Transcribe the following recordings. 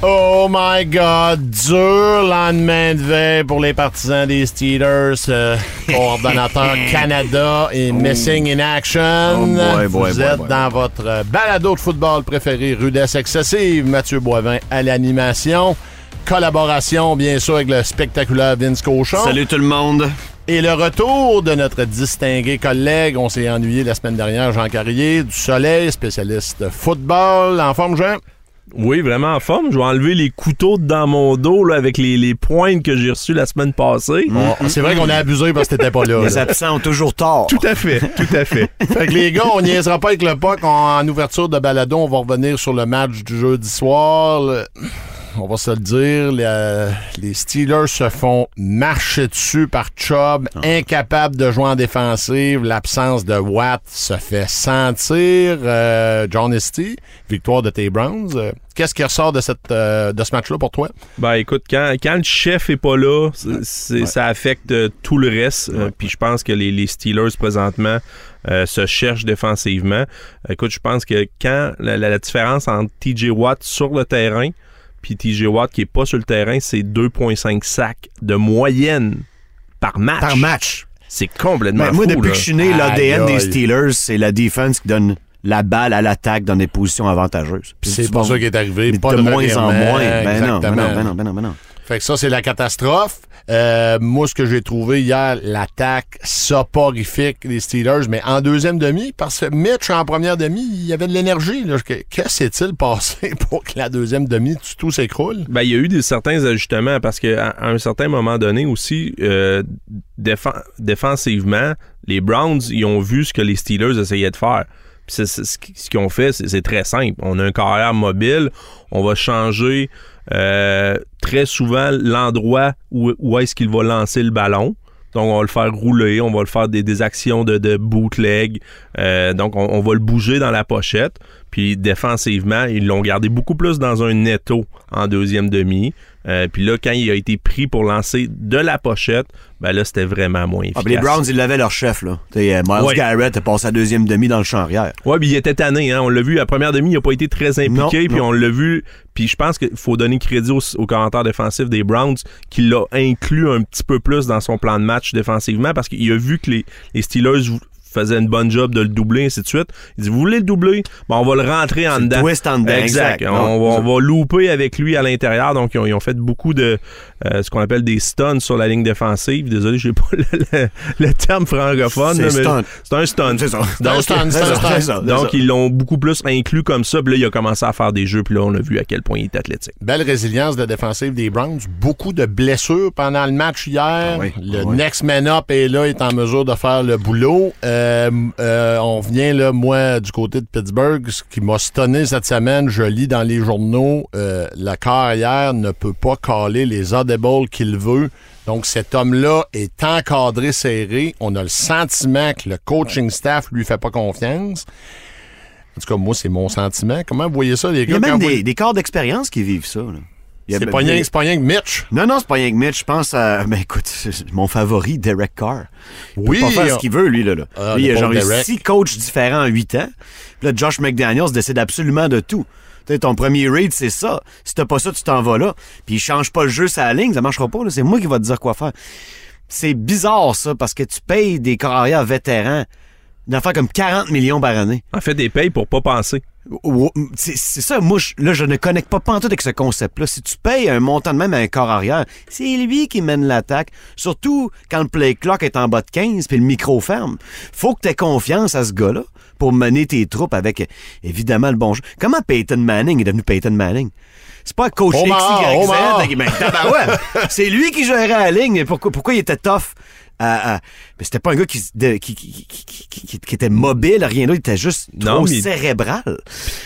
Oh my God, dur lendemain de veille pour les partisans des Steelers. euh, coordonnateur Canada et Missing in Action. Oh boy, boy, Vous boy, êtes dans votre balado de football préféré, Rudesse Excessive. Mathieu Boivin à l'animation. Collaboration, bien sûr, avec le spectaculaire Vince Cochon. Salut tout le monde. Et le retour de notre distingué collègue, on s'est ennuyé la semaine dernière, Jean Carrier, du Soleil, spécialiste football. En forme, Jean? Oui, vraiment en forme. Je vais enlever les couteaux dans mon dos là, avec les, les pointes que j'ai reçues la semaine passée. Bon, c'est vrai qu'on a abusé parce que t'étais pas là. Les là. absents ont toujours tort. Tout à fait, tout à fait. Fait que les gars, on niaisera pas avec le POC. En, en ouverture de balado, on va revenir sur le match du jeudi soir. Le- On va se le dire, les, les Steelers se font marcher dessus par Chubb, incapable de jouer en défensive. L'absence de Watt se fait sentir. Euh, John Esty, victoire de tes Browns. Euh, Qu'est-ce qui ressort de, cette, euh, de ce match-là pour toi? Ben écoute, quand, quand le chef est pas là, ça affecte euh, tout le reste. Euh, Puis je pense que les, les Steelers présentement euh, se cherchent défensivement. Écoute, je pense que quand la, la- la différence entre TJ Watt sur le terrain puis TJ Watt qui est pas sur le terrain, c'est 2.5 sacs de moyenne par match. Par match. C'est complètement Ben, moi, fou, depuis là. que je suis né, l'ADN des Steelers, c'est la défense qui donne la balle à l'attaque dans des positions avantageuses. C'est vas- ça qui est arrivé. mais Pas de de moins en moins. Ben non, ben exactement. non, ben non, ben non, ben non. Fait que ça, c'est la catastrophe. Euh, moi, ce que j'ai trouvé hier, l'attaque soporifique des Steelers, mais en deuxième demi, parce que Mitch, en première demi, il y avait de l'énergie. là. Que- Que s'est-il passé pour que la deuxième demi, tout, tout s'écroule? Ben, il y a eu des, certains ajustements parce qu'à à un certain moment donné aussi, euh, défen- défensivement, les Browns, ils ont vu ce que les Steelers essayaient de faire. Ce qu'ils ont fait, c'est très simple. On a un carrière mobile, on va changer euh, très souvent l'endroit où, où est-ce qu'il va lancer le ballon. Donc, on va le faire rouler, on va le faire des, des actions de, de bootleg. Euh, donc, on, on va le bouger dans la pochette. Puis, défensivement, ils l'ont gardé beaucoup plus dans un netto en deuxième demi. Euh, puis là, quand il a été pris pour lancer de la pochette, ben là, c'était vraiment moins Ah, efficace. puis les Browns, ils l'avaient leur chef, là. Miles Ouais. Garrett a passé à deuxième demi dans le champ arrière. Ouais, puis il était tanné, hein. On l'a vu, la première demi, il n'a pas été très impliqué, puis on l'a vu. Puis je pense qu'il faut donner crédit au, au commentaire défensif des Browns, qu'il l'a inclus un petit peu plus dans son plan de match défensivement, parce qu'il a vu que les, les Steelers faisaient une bonne job de le doubler, ainsi de suite. Il dit, vous voulez le doubler? Bon, on va le rentrer en dedans. twist en dedans, exact. On, va, on va louper avec lui à l'intérieur. Donc, ils ont, ils ont fait beaucoup de euh, ce qu'on appelle des stuns sur la ligne défensive. Désolé, j'ai pas le, le- le terme francophone. C'est un stun. C'est ça. C'est un stun, Donc, ils l'ont beaucoup plus inclus comme ça. Puis là, il a commencé à faire des jeux. Puis là, on a vu à quel point il est athlétique. Belle résilience de défensive des Browns. Beaucoup de blessures pendant le match hier. Ah oui, le ah oui. next man up est là, est en mesure de faire le boulot. Euh, euh, on vient, là, moi, du côté de Pittsburgh. Ce qui m'a stonné cette semaine, je lis dans les journaux, euh, la carrière ne peut pas caler les qu'il veut. Donc, cet homme-là est encadré serré. On a le sentiment que le coaching staff lui fait pas confiance. En tout cas, moi, c'est mon sentiment. Comment vous voyez ça, les Il y a gars? même vous- des, corps d'expérience qui vivent ça. là. Il y a- C'est pas, rien- c'est pas rien que Mitch. Non, non, c'est pas rien que Mitch. Je pense à. Ben écoute, mon favori, Derek Carr. Il Oui, peut pas faire ce qu'il veut, lui, là. là. Ah, lui, il a genre eu six coachs différents en huit ans. Puis là, Josh McDaniels décide absolument de tout. Tu sais, ton premier raid, c'est ça. Si t'as pas ça, tu t'en vas là. Puis il change pas le jeu sur la ligne, ça marchera pas. là. C'est moi qui va te dire quoi faire. C'est bizarre, ça, parce que tu payes des carrières vétérans Une affaire comme 40 millions par année. En fait, des payes pour pas penser. C'est c'est ça, moi, je- là, je ne connecte pas pantoute avec ce concept-là. Si tu payes un montant de même à un corps arrière, c'est lui qui mène l'attaque. Surtout quand le play clock est en bas de 15 puis le micro ferme. Faut que tu aies confiance à ce gars-là pour mener tes troupes avec, évidemment, le bon jeu. Comment Peyton Manning est devenu Peyton Manning? C'est pas coach Omar, XYZ. Omar. Ben, c'est lui qui gérait la ligne. Pourquoi, pourquoi il était tough? À- à- mais c'était pas un gars qui, se- de- qui, qui, qui- qui- qui- qui était mobile, rien d'autre. Il était juste Non, trop mais- cérébral.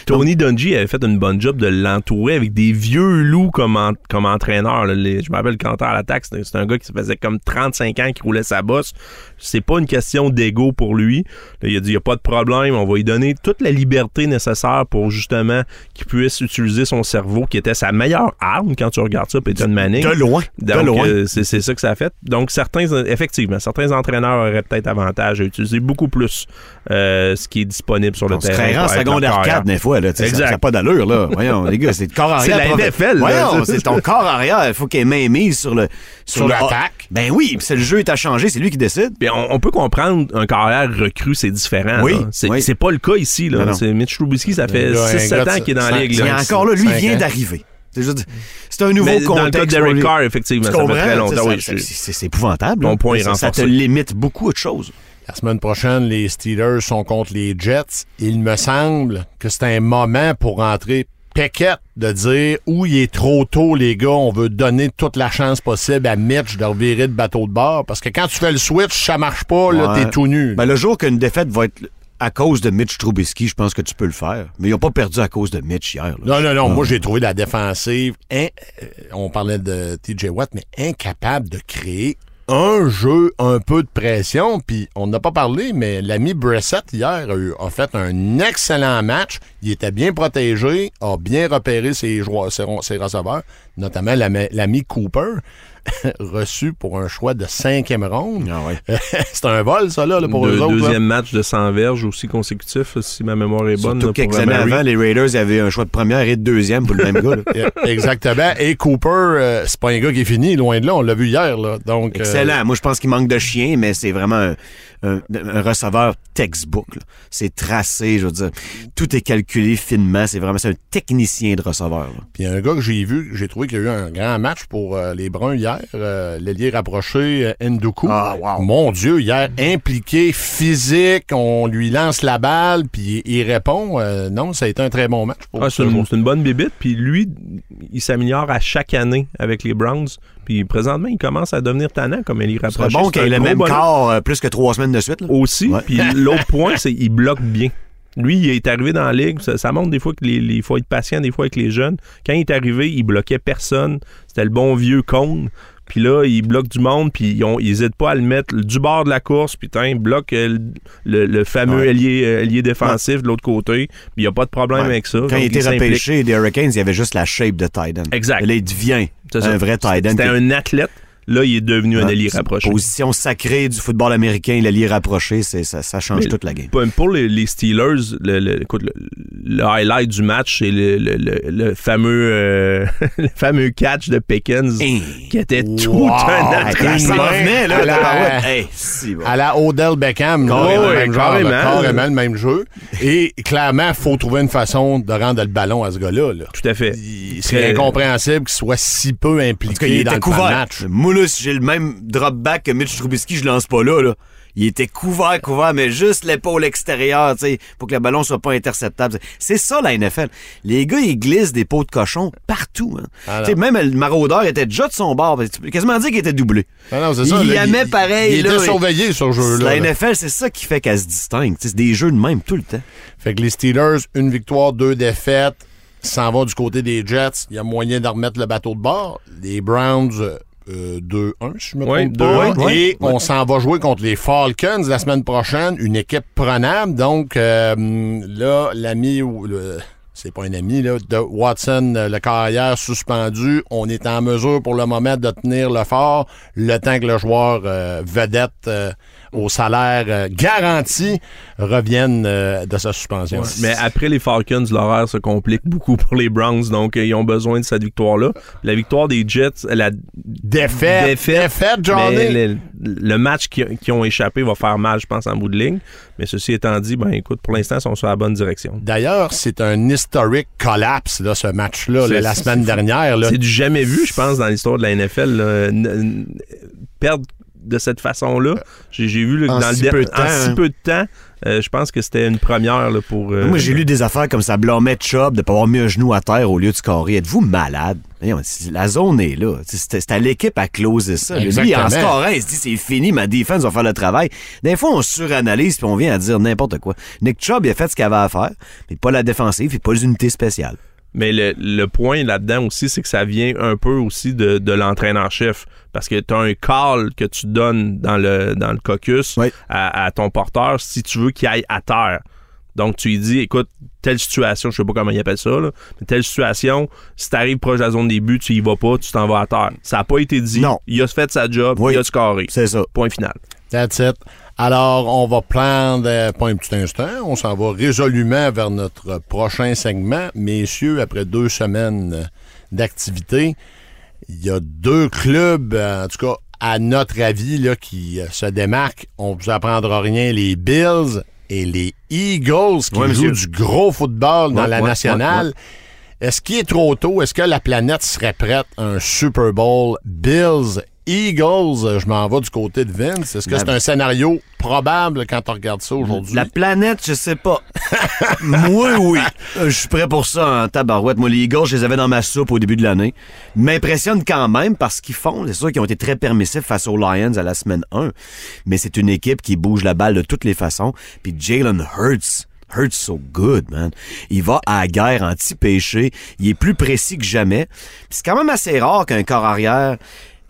Tony Dungy avait fait une bonne job de l'entourer avec des vieux loups comme, en- comme entraîneur. là. Les- je me rappelle quand à l'attaque, c'était c'est un gars qui se faisait comme 35 ans qui roulait sa bosse. C'est pas une question d'ego pour lui. Là, il a dit il a pas de problème, on va lui donner toute la liberté nécessaire pour justement qu'il puisse utiliser son cerveau, qui était sa meilleure arme quand tu regardes ça, Peyton Manning. De loin. Donc, de loin. euh, c'est ça que ça a fait. Donc, certains, euh, effectivement, certains entraîneurs auraient peut-être avantage à utiliser beaucoup plus euh, ce qui est disponible sur le On terrain. créerait en secondaire leur 4 carrière. des fois. Là, ça Exact. n'a pas d'allure. là. Voyons, les gars, c'est le corps arrière. C'est la NFL. Voyons, c'est ton corps arrière. Il faut qu'il ait main mise sur le Sur l'attaque. Ben oui, c'est le jeu est à changer, c'est lui qui décide. On, on peut comprendre un carrière recrue, c'est différent. Oui. C'est oui. pas le cas ici. Là. Mitch Trubisky, ça fait Le gars, un 6-7 gars de ans qu'il est dans la ligue. Et là. encore là, lui, vient d'arriver. C'est juste- c'est un nouveau Mais dans le cas. Carr, effectivement, ça fait très longtemps. Oui, c'est épouvantable. Mon point est Ça- Ça te limite beaucoup de choses. La semaine prochaine, les Steelers sont contre les Jets. Il me semble que c'est un moment pour rentrer Peckett de dire où il est trop tôt, les gars, on veut donner toute la chance possible à Mitch de revirer de bateau de bord. Parce que quand tu fais le switch, ça marche pas, là, t'es tout nu. Ben, le jour qu'une défaite va être à cause de Mitch Trubisky, je pense que tu peux le faire. Mais ils n'ont pas perdu à cause de Mitch hier. là. Non, non, non. Moi, j'ai trouvé la défensive. in- euh, on parlait de TJ Watt, mais incapable de créer un jeu, un peu de pression. Puis, on n'a pas parlé, mais l'ami Brissett, hier, a, eu- a fait un excellent match. Il était bien protégé, a bien repéré ses, joueurs, ses, ses receveurs, notamment l'ami Cooper, reçu pour un choix de cinquième ronde. Ah ouais. C'est un vol, ça, là, pour Deux- eux autres. là. deuxième match de 100 verges aussi consécutif, si ma mémoire est bonne. Surtout là, quelques années avant, les Raiders avaient un choix de première et de deuxième pour le même gars. là. Yeah, Exactement. Et Cooper, euh, c'est pas un gars qui est fini, loin de là. On l'a vu hier. Là. Donc, euh, Excellent. Moi, je pense qu'il manque de chien, mais c'est vraiment un, un- un receveur textbook. C'est tracé, je veux dire. Tout est calculé finement. C'est vraiment c'est un technicien de receveur. Puis un gars que j'ai vu, j'ai trouvé qu'il y a eu un grand match pour euh, les Bruns hier, euh, l'ailier rapproché euh, Ndoku. Ah, wow. Mon Dieu, hier, impliqué, physique, on lui lance la balle, puis il répond. Euh, non, ça a été un très bon match. Pour Ah, c'est ce une, c'est bonne bébite. Puis lui, il s'améliore à chaque année avec les Browns. Puis présentement, il commence à devenir tannant comme il C'est rapproche. bon qu'il ait le même corps corps euh, plus que trois semaines de suite. là. aussi. Puis l'autre point, c'est qu'il bloque bien. Lui, il est arrivé dans la ligue. Ça, ça montre des fois qu'il faut être patient des fois avec les jeunes. Quand il est arrivé, il bloquait personne. C'était le bon vieux cône. Puis là, il bloque du monde, puis ils n'hésitent pas à le mettre du bord de la course, puis tain, il bloque euh, le, le fameux Ouais. ailier, euh, défensif de l'autre côté. Il n'y a pas de problème Ouais. avec ça. Quand il était repêché des Hurricanes, il y avait juste la shape de tight end. Exact. Là, il devient un vrai tight end. C'était un athlète. Là, il est devenu un c'est une rapproché. Position sacrée du football américain, l'allié rapproché, c'est, ça, ça change Mais toute la game. Pour, pour les, les Steelers, le, le- écoute, le, le highlight du match, c'est le, le- le- le fameux euh, le fameux catch de Pickens Hein? qui était tout un là, à la la- barouette. Hey, si, bon. À la Odell Beckham. là, Carrément, le même genre, carrément. là, carrément le même jeu. Et clairement, il faut trouver une façon de rendre le ballon à ce gars-là. là. Tout à fait. Il- C'est Très- incompréhensible qu'il soit si peu En tout cas, il impliqué dans était le couvert. match. Moi, là, si j'ai le même drop back que Mitch Trubisky, je lance pas là, là. Il était couvert, couvert, mais juste l'épaule extérieure, tu sais, pour que le ballon soit pas interceptable. C'est ça, la NFL. Les gars, ils glissent des pots de cochon partout. Hein. Ah, Tu sais, même le maraudeur était déjà de son bord. Tu peux quasiment dire qu'il était doublé. Non, c'est Il ça, là, aimait pareil, Il là, était surveillé sur ce jeu-là. La là. NFL, c'est ça qui fait qu'elle se distingue. C'est des jeux de même tout le temps. Fait que les Steelers, une victoire, deux défaites, s'en vont du côté des Jets. Il y a moyen de remettre le bateau de bord. Les Browns, euh, euh, 2-1, si je me trompe pas. 2-1. Et on s'en va jouer contre les Falcons la semaine prochaine, une équipe prenable. Donc euh, là, l'ami ou le c'est pas un ami, là, de Watson, euh, le carrière suspendu. On est en mesure pour le moment de tenir le fort le temps que le joueur euh, vedette euh, au salaire euh, garanti revienne euh, de sa suspension. Mais après les Falcons, l'horaire se complique beaucoup pour les Browns, donc euh, ils ont besoin de cette victoire-là. La victoire des Jets, la Défaite, Défaite. défaite, Johnny. mais le- le match qui, qui ont échappé va faire mal, je pense, en bout de ligne. Mais ceci étant dit, ben écoute, pour l'instant, ils sont sur la bonne direction. D'ailleurs, c'est un historic collapse, là, ce match-là, là, la semaine dernière. C'est du jamais vu, je pense, dans l'histoire de la NFL. là. Perdre de cette façon-là, j'ai j'ai vu là, En dans le si der- peu de en temps, si peu de temps, euh, je pense que c'était une première là, pour. euh, Moi, j'ai lu des affaires comme ça blâmait Chubb de pas avoir mis un genou à terre au lieu de scorer. Êtes-vous malade? C'est- La zone est là. C'était c'était à l'équipe à closer ça. Lui, en scorant, il se dit c'est fini, ma défense va faire le travail. Des fois, on suranalyse puis on vient à dire n'importe quoi. Nick Chubb, il a fait ce qu'il avait à faire, mais pas la défensive et pas les unités spéciales. Mais le, le point là-dedans aussi, c'est que ça vient un peu aussi de, de l'entraîneur-chef. Parce que tu as un call que tu donnes dans le, dans le caucus Oui. à, à ton porteur si tu veux qu'il aille à terre. Donc, tu lui dis, écoute, telle situation, je sais pas comment il appelle ça, là, mais telle situation, si t'arrives proche de la zone des buts, tu y vas pas, tu t'en vas à terre. Ça a pas été dit. Non. Il a fait sa job, Oui. il a scoré. C'est ça. Point final. That's it. Alors, on va prendre, euh, pas un petit instant, on s'en va résolument vers notre prochain segment. Messieurs, après deux semaines euh, d'activité, il y a deux clubs, euh, en tout cas, à notre avis, là, qui se démarquent. On vous apprendra rien, les Bills et les Eagles qui Ouais, jouent du gros football dans la ouais, nationale. Est-ce qu'il est trop tôt? Est-ce que la planète serait prête à un Super Bowl Bills Eagles? Je m'en vais du côté de Vince. Est-ce que c'est un scénario probable quand on regarde ça aujourd'hui? La planète, je sais pas. Moi, oui. Euh, Je suis prêt pour ça en tabarouette. Moi, les Eagles, je les avais dans ma soupe au début de l'année. M'impressionne quand même parce qu'ils font. C'est sûr qu'ils ont été très permissifs face aux Lions à la semaine 1. Mais c'est une équipe qui bouge la balle de toutes les façons. Puis Jalen Hurts. Hurts so good, man. Il va à la guerre anti-péché. Il est plus précis que jamais. C'est quand même assez rare qu'un corps arrière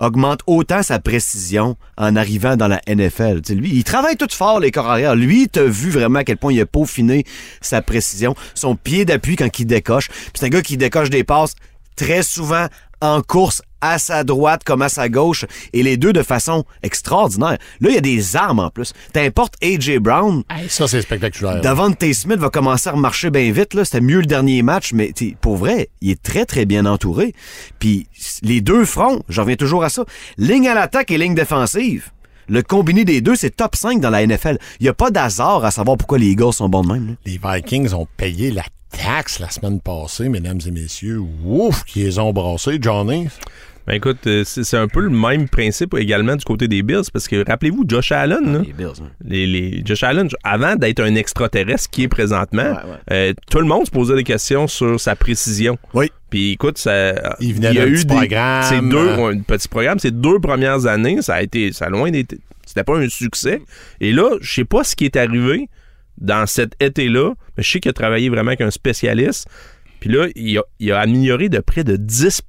augmente autant sa précision en arrivant dans la NFL. Tu sais, lui, il travaille tout fort, les corps arrière. Lui, t'as vu vraiment à quel point il a peaufiné sa précision, son pied d'appui quand il décoche. C'est un gars qui décoche des passes très souvent en course à sa droite comme à sa gauche et les deux de façon extraordinaire. Là, il y a des armes en plus. T'importes AJ Brown, ça, c'est spectaculaire. Davante Smith va commencer à remarcher bien vite. Là. C'était mieux le dernier match, mais pour vrai, il est très, très bien entouré. Puis les deux fronts, j'en reviens toujours à ça, ligne à l'attaque et ligne défensive. Le combiné des deux, c'est top 5 dans la NFL. Il n'y a pas d'hasard à savoir pourquoi les Eagles sont bons de même. là. Les Vikings ont payé la taxe la semaine passée, mesdames et messieurs. Ouf, qu'ils ont brassés, Johnny. Ben écoute, euh, c'est c'est un peu le même principe également du côté des Bills, parce que rappelez-vous, Josh Allen, là, Les Bills. hein. les, les- Josh Allen, avant d'être un extraterrestre qui est présentement, Ouais, ouais. euh, tout le monde se posait des questions sur sa précision. Oui. Puis écoute, ça, Il venait y a eu petit des- programme, Ces deux, un petit programme, ces deux premières années, ça a été, ça a loin d'être, c'était pas un succès. Et là, je sais pas ce qui est arrivé dans cet été-là, mais je sais qu'il a travaillé vraiment avec un spécialiste. Puis là, il a, il a amélioré de près de 10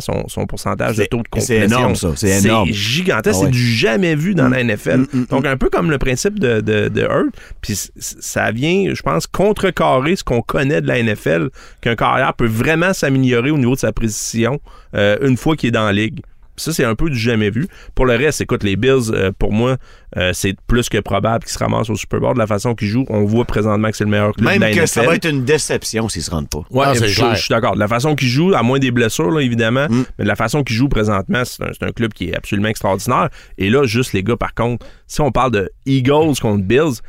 son, son pourcentage de C'est- taux de c'est complétion. énorme, ça. C'est énorme. gigantesque. Ah ouais. C'est du jamais vu dans la NFL. mm, mm, Donc, un peu comme le principe de, de, de Hurt. Puis ça vient, je pense, contrecarrer ce qu'on connaît de la NFL, qu'un carrière peut vraiment s'améliorer au niveau de sa précision euh, une fois qu'il est dans la ligue. Ça, c'est un peu du jamais vu. Pour le reste, écoute, les Bills, euh, pour moi, euh, c'est plus que probable qu'ils se ramassent au Super Bowl. De la façon qu'ils jouent, on voit présentement que c'est le meilleur club Même de la que NFL. ça va être une déception s'ils se rendent pas. Ouais, c'est je, suis d'accord. De la façon qu'il joue, à moins des blessures, là, évidemment, Mm. mais de la façon qu'il joue présentement, c'est un, un club qui est absolument extraordinaire. Et là, juste les gars, par contre, si on parle de Eagles contre Bills,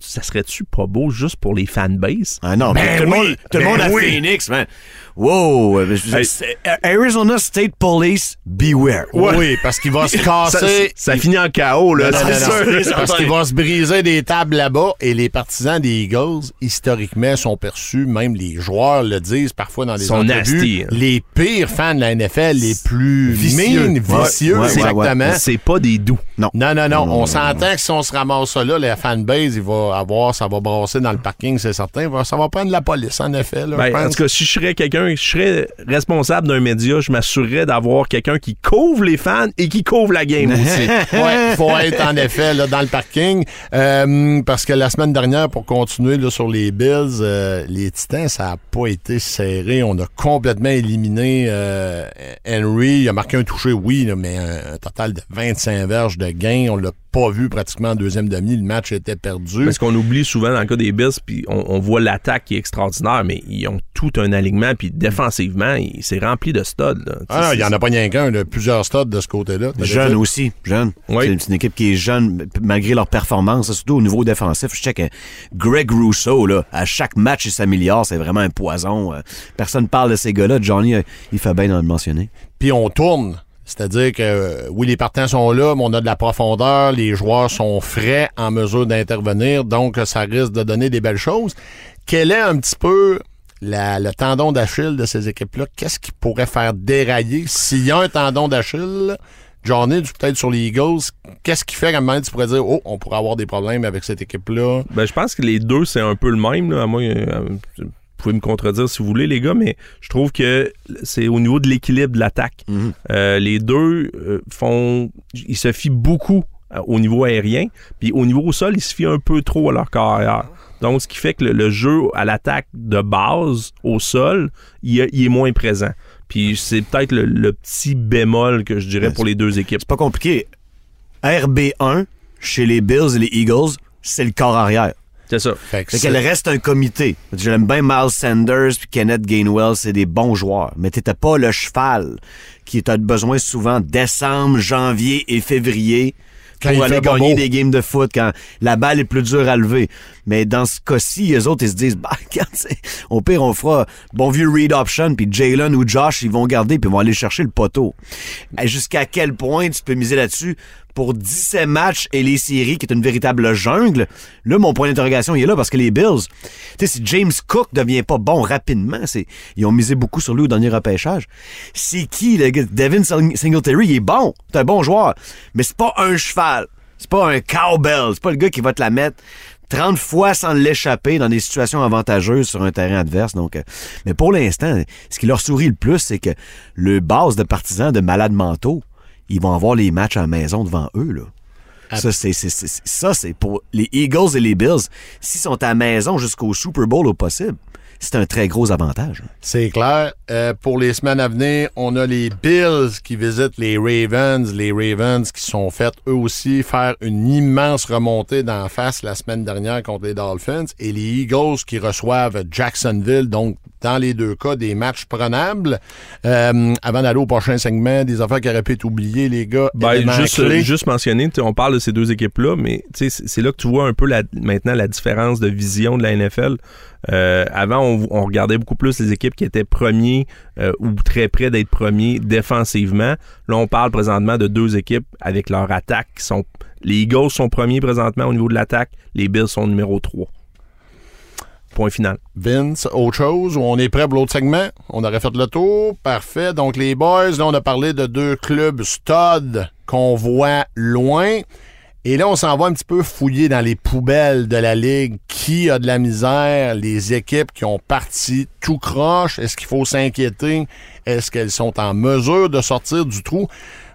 ça serait-tu pas beau juste pour les fanbases? Ah non, Ben tout le oui, monde, tout le ben monde à oui. Phoenix, man. Wow. euh, Arizona State Police, beware. Oui, parce qu'il va se casser. ça finit en chaos, là. C'est sûr. Parce qu'il va se briser des tables là-bas et les partisans des Eagles, historiquement, sont perçus, même les joueurs le disent parfois dans les Sont entrevues, nasty, hein. les pires fans de la NFL, les plus Vicieux. vicieux, ouais, ouais, exactement. C'est pas des doux. Non. Non, non, non. Non, On s'entend que si on se ramasse ça là, la fanbase, il va avoir, ça va brasser dans le parking, c'est certain. Ça va prendre la police, en effet. Là, Ben, en tout cas, si je serais quelqu'un, je serais responsable d'un média, je m'assurerais d'avoir quelqu'un qui couvre les fans et qui couvre la game aussi. ouais, faut être en effet là, dans le parking. Euh, parce que la semaine dernière, pour continuer là, sur les Bills, euh, les Titans, ça n'a pas été serré. On a complètement éliminé euh, Henry. Il a marqué un touché, oui, là, mais un, un total de 25 verges de gain. On l'a pas vu pratiquement en deuxième demi. Le match était perdu. Parce qu'on oublie souvent dans le cas des Bills, puis on, on voit l'attaque qui est extraordinaire, mais ils ont tout un alignement, puis défensivement, il- c'est rempli de studs. là. Ah il n'y en a pas rien qu'un, il y a plusieurs stades de ce côté-là. T'as Jeune dit- aussi, jeune. Oui. C'est une équipe qui est jeune, malgré leur performance, surtout au niveau défensif. Je sais que Greg Rousseau, là, à chaque match, il s'améliore. C'est vraiment un poison. Euh, Personne parle de ces gars-là. Johnny, euh, il fait bien de le mentionner. Puis on tourne. C'est-à-dire que euh, oui, les partants sont là, mais on a de la profondeur, les joueurs sont frais en mesure d'intervenir, donc ça risque de donner des belles choses. Quel est un petit peu le tendon d'Achille de ces équipes-là? Qu'est-ce qui pourrait faire dérailler? S'il y a un tendon d'Achille, tu- peut-être sur les Eagles, qu'est-ce qui fait qu'à un moment tu pourrais dire, oh, on pourrait avoir des problèmes avec cette équipe-là? Ben, je pense que les deux, c'est un peu le même. Là. À moi, euh, pouvez me contredire si vous voulez, les gars, mais je trouve que c'est au niveau de l'équilibre de l'attaque. Euh, les deux euh, font. Ils se fient beaucoup euh, au niveau aérien, puis au niveau au sol, ils se fient un peu trop à leur carrière. Donc, ce qui fait que le, le jeu à l'attaque de base au sol, il, est- il est moins présent. Puis c'est peut-être le, le petit bémol que je dirais pour les deux équipes. C'est pas compliqué. RB1, chez les Bills et les Eagles, c'est le corps arrière. C'est ça. Fait qu'elle reste un comité. J'aime bien Miles Sanders puis Kenneth Gainwell, c'est des bons joueurs. Mais t'étais pas le cheval qui t'a besoin souvent décembre, janvier et février pour aller gagner des games de foot quand la balle est plus dure à lever. Mais dans ce cas-ci, les autres, ils se disent, bah, regarde, au pire, on fera bon vieux read option, puis Jalen ou Josh, ils vont garder, puis ils vont aller chercher le poteau. Et Jusqu'à quel point tu peux miser là-dessus? Pour 17 matchs et les séries, qui est une véritable jungle? Là, mon point d'interrogation, il est là parce que les Bills, tu sais, si James Cook devient pas bon rapidement, c'est, ils ont misé beaucoup sur lui au dernier repêchage. C'est qui, le gars? Devin Sing- Singletary, il est bon. C'est un bon joueur. Mais c'est pas un cheval. C'est pas un cowbell. C'est pas le gars qui va te la mettre 30 fois sans l'échapper dans des situations avantageuses sur un terrain adverse. Donc, euh, mais pour l'instant, ce qui leur sourit le plus, c'est que le base de partisans de malades mentaux, ils vont avoir les matchs à la maison devant eux, là. Ça, c'est, ça, c'est pour les Eagles et les Bills. S'ils sont à la maison jusqu'au Super Bowl au possible, c'est un très gros avantage. C'est clair. Euh, pour les semaines à venir, on a les Bills qui visitent les Ravens. Les Ravens qui sont fait eux aussi faire une immense remontée d'en face la semaine dernière contre les Dolphins. Et les Eagles qui reçoivent Jacksonville. Donc, dans les deux cas, des matchs prenables. Euh, avant d'aller au prochain segment, des affaires qui auraient pu être oubliées, les gars. Ben, juste, clés. euh, juste mentionner, on parle de ces deux équipes-là, mais tu sais, c'est c'est là que tu vois un peu la- maintenant la différence de vision de la NFL. Euh, avant, on, regardait beaucoup plus les équipes qui étaient premiers euh, ou très près d'être premiers défensivement. Là, on parle présentement de deux équipes avec leur attaque. Les Eagles sont premiers présentement au niveau de l'attaque, les Bills sont numéro 3. Point final. Vince, autre chose, on est prêt pour l'autre segment? On aurait fait le tour. Parfait. Donc, les boys, là, on a parlé de deux clubs stud qu'on voit loin. Et là, on s'en va un petit peu fouiller dans les poubelles de la Ligue. Qui a de la misère? Les équipes qui ont parti tout croche. Est-ce qu'il faut s'inquiéter? Est-ce qu'elles sont en mesure de sortir du trou?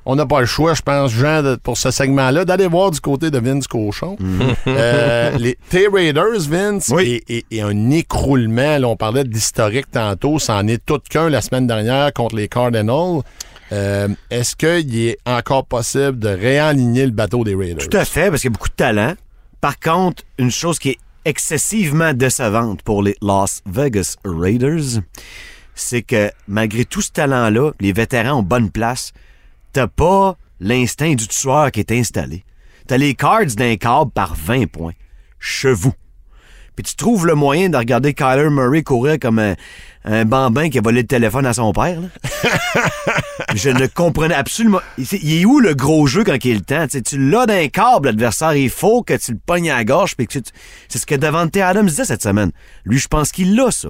On n'a pas le choix, je pense, Jean, de- pour ce segment-là, d'aller voir du côté de Vince Cochon. Euh, les T-Raiders, Vince, Oui. et, et- et un écroulement. Là, on parlait d'historique tantôt. Ça en est tout qu'un la semaine dernière contre les Cardinals. Euh, Est-ce qu'il est encore possible de réaligner le bateau des Raiders? Tout à fait, parce qu'il y a beaucoup de talent. Par contre, une chose qui est excessivement décevante pour les Las Vegas Raiders, c'est que malgré tout ce talent-là, les vétérans ont bonne place. T'as pas l'instinct du tueur qui est installé. T'as les Cards d'un câble par 20 points. Chevaux. Puis tu trouves le moyen de regarder Kyler Murray courir comme un, un bambin qui a volé le téléphone à son père. là. Je ne comprenais absolument. Il est où le gros jeu quand il est le temps? Tu l'as d'un câble, l'adversaire. Il faut que tu le pognes à la gorge. puis tu- C'est ce que Davante Adams disait cette semaine. Lui, je pense qu'il l'a, ça.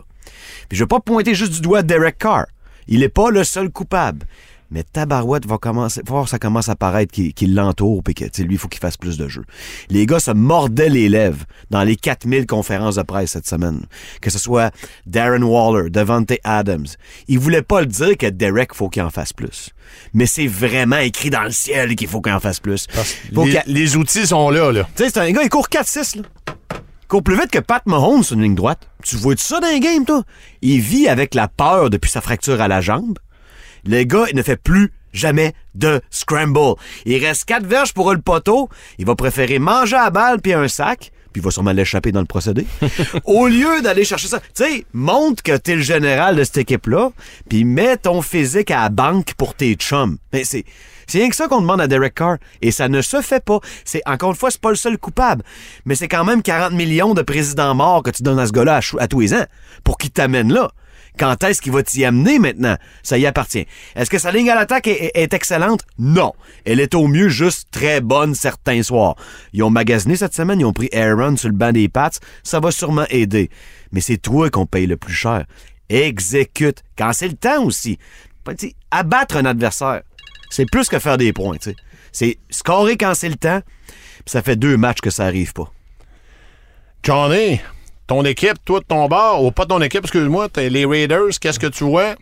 Puis je veux pas pointer juste du doigt Derek Carr. Il n'est pas le seul coupable. Mais Tabarouette va commencer, voir ça commence à paraître qu'il qu'il l'entoure puis que lui, il faut qu'il fasse plus de jeux. Les gars se mordaient les lèvres dans les 4000 conférences de presse cette semaine. Que ce soit Darren Waller, Devante Adams. Ils voulaient pas le dire que Derek, faut qu'il en fasse plus. Mais c'est vraiment écrit dans le ciel qu'il faut qu'il en fasse plus. Faut les, les outils sont là, là. tu sais, c'est un gars, il court 4-6, là. Il court plus vite que Pat Mahomes sur une ligne droite. Tu vois ça dans un game, toi? Il vit avec la peur depuis sa fracture à la jambe. Le gars, il ne fait plus jamais de scramble. Il reste quatre verges pour le poteau. Il va préférer manger à balle puis un sac. Puis il va sûrement l'échapper dans le procédé. Au lieu d'aller chercher ça, tu sais, montre que t'es le général de cette équipe-là, puis mets ton physique à la banque pour tes chums. Mais c'est, c'est rien que ça qu'on demande à Derek Carr. Et ça ne se fait pas. C'est, encore une fois, c'est pas le seul coupable. Mais c'est quand même 40 millions de présidents morts que tu donnes à ce gars-là à, à tous les ans pour qu'il t'amène là. Quand est-ce qu'il va t'y amener maintenant? Ça y appartient. Est-ce que sa ligne à l'attaque est, excellente? Non. Elle est au mieux juste très bonne certains soirs. Ils ont magasiné cette semaine, ils ont pris Aaron sur le banc des Pats. Ça va sûrement aider. Mais c'est toi qu'on paye le plus cher. Exécute. Quand c'est le temps aussi. Abattre un adversaire, c'est plus que faire des points. C'est scorer quand c'est le temps. Ça fait deux matchs que ça arrive pas. Johnny, ton équipe, toi de ton bord, ou pas ton équipe, excuse-moi, les Raiders, qu'est-ce que tu vois?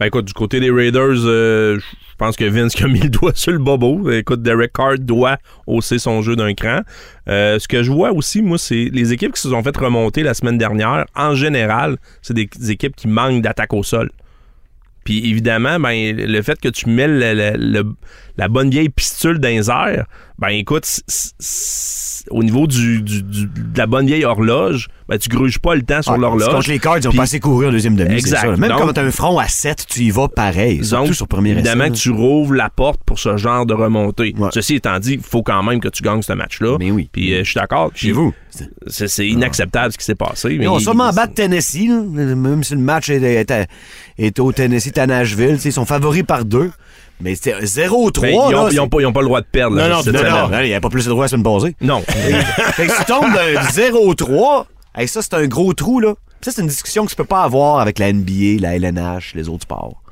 Ben écoute, du côté des Raiders, euh, je pense que Vince qui a mis le doigt sur le bobo. Écoute, Derek Carr doit hausser son jeu d'un cran. Euh, ce que je vois aussi, moi, c'est les équipes qui se sont fait remonter la semaine dernière, en général, c'est des, équipes qui manquent d'attaque au sol. Puis évidemment, ben, le fait que tu le- la bonne vieille pistule airs, ben écoute, c- c- c- au niveau du, du- du- de la bonne vieille horloge, ben, tu gruges pas le temps sur Ouais, l'horloge. Contre les Cards, ils ont Puis- pas assez couru en deuxième demi. Exact. ça. Même Donc- quand t'as un front à 7, tu y vas pareil. Surtout Donc, sur premier évidemment essai, que tu rouvres la porte pour ce genre de remontée. Ouais. Ceci étant dit, il faut quand même que tu gagnes ce match-là. Mais oui. Puis euh, je suis d'accord. Chez vous. C'est inacceptable ce qui s'est passé. Ils ont mais- sûrement battre Tennessee, là. même si le match est, est à- est au Tennessee, à Nashville. Ils sont favoris par deux. Mais c'était 0-3. Ben, ils, là, ont, ils c'est- ont pas, ils ont pas le droit de perdre. là, Non, non, cette Non, semaine. non, il n'y avait pas plus de droit la semaine passée. Non. fait que si tu tombes d'un 0-3, hey, ça, c'est un gros trou, là. Ça, c'est une discussion que tu peux pas avoir avec la NBA, la LNH, les autres sports.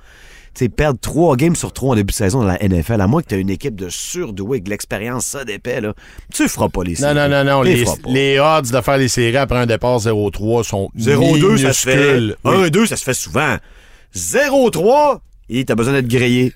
Tu sais, perdre 3 games sur 3 en début de saison dans la NFL, à moins que tu aies une équipe de surdoués avec de l'expérience, ça d'épais, là. Tu feras pas les Non, séries. non, non, non. Tu Les, feras pas. les odds de faire les séries après un départ 0-3 sont 0-2, ça se fait. minuscules. Oui. 1-2, ça se fait souvent. 0-3, et t'as besoin d'être grillé.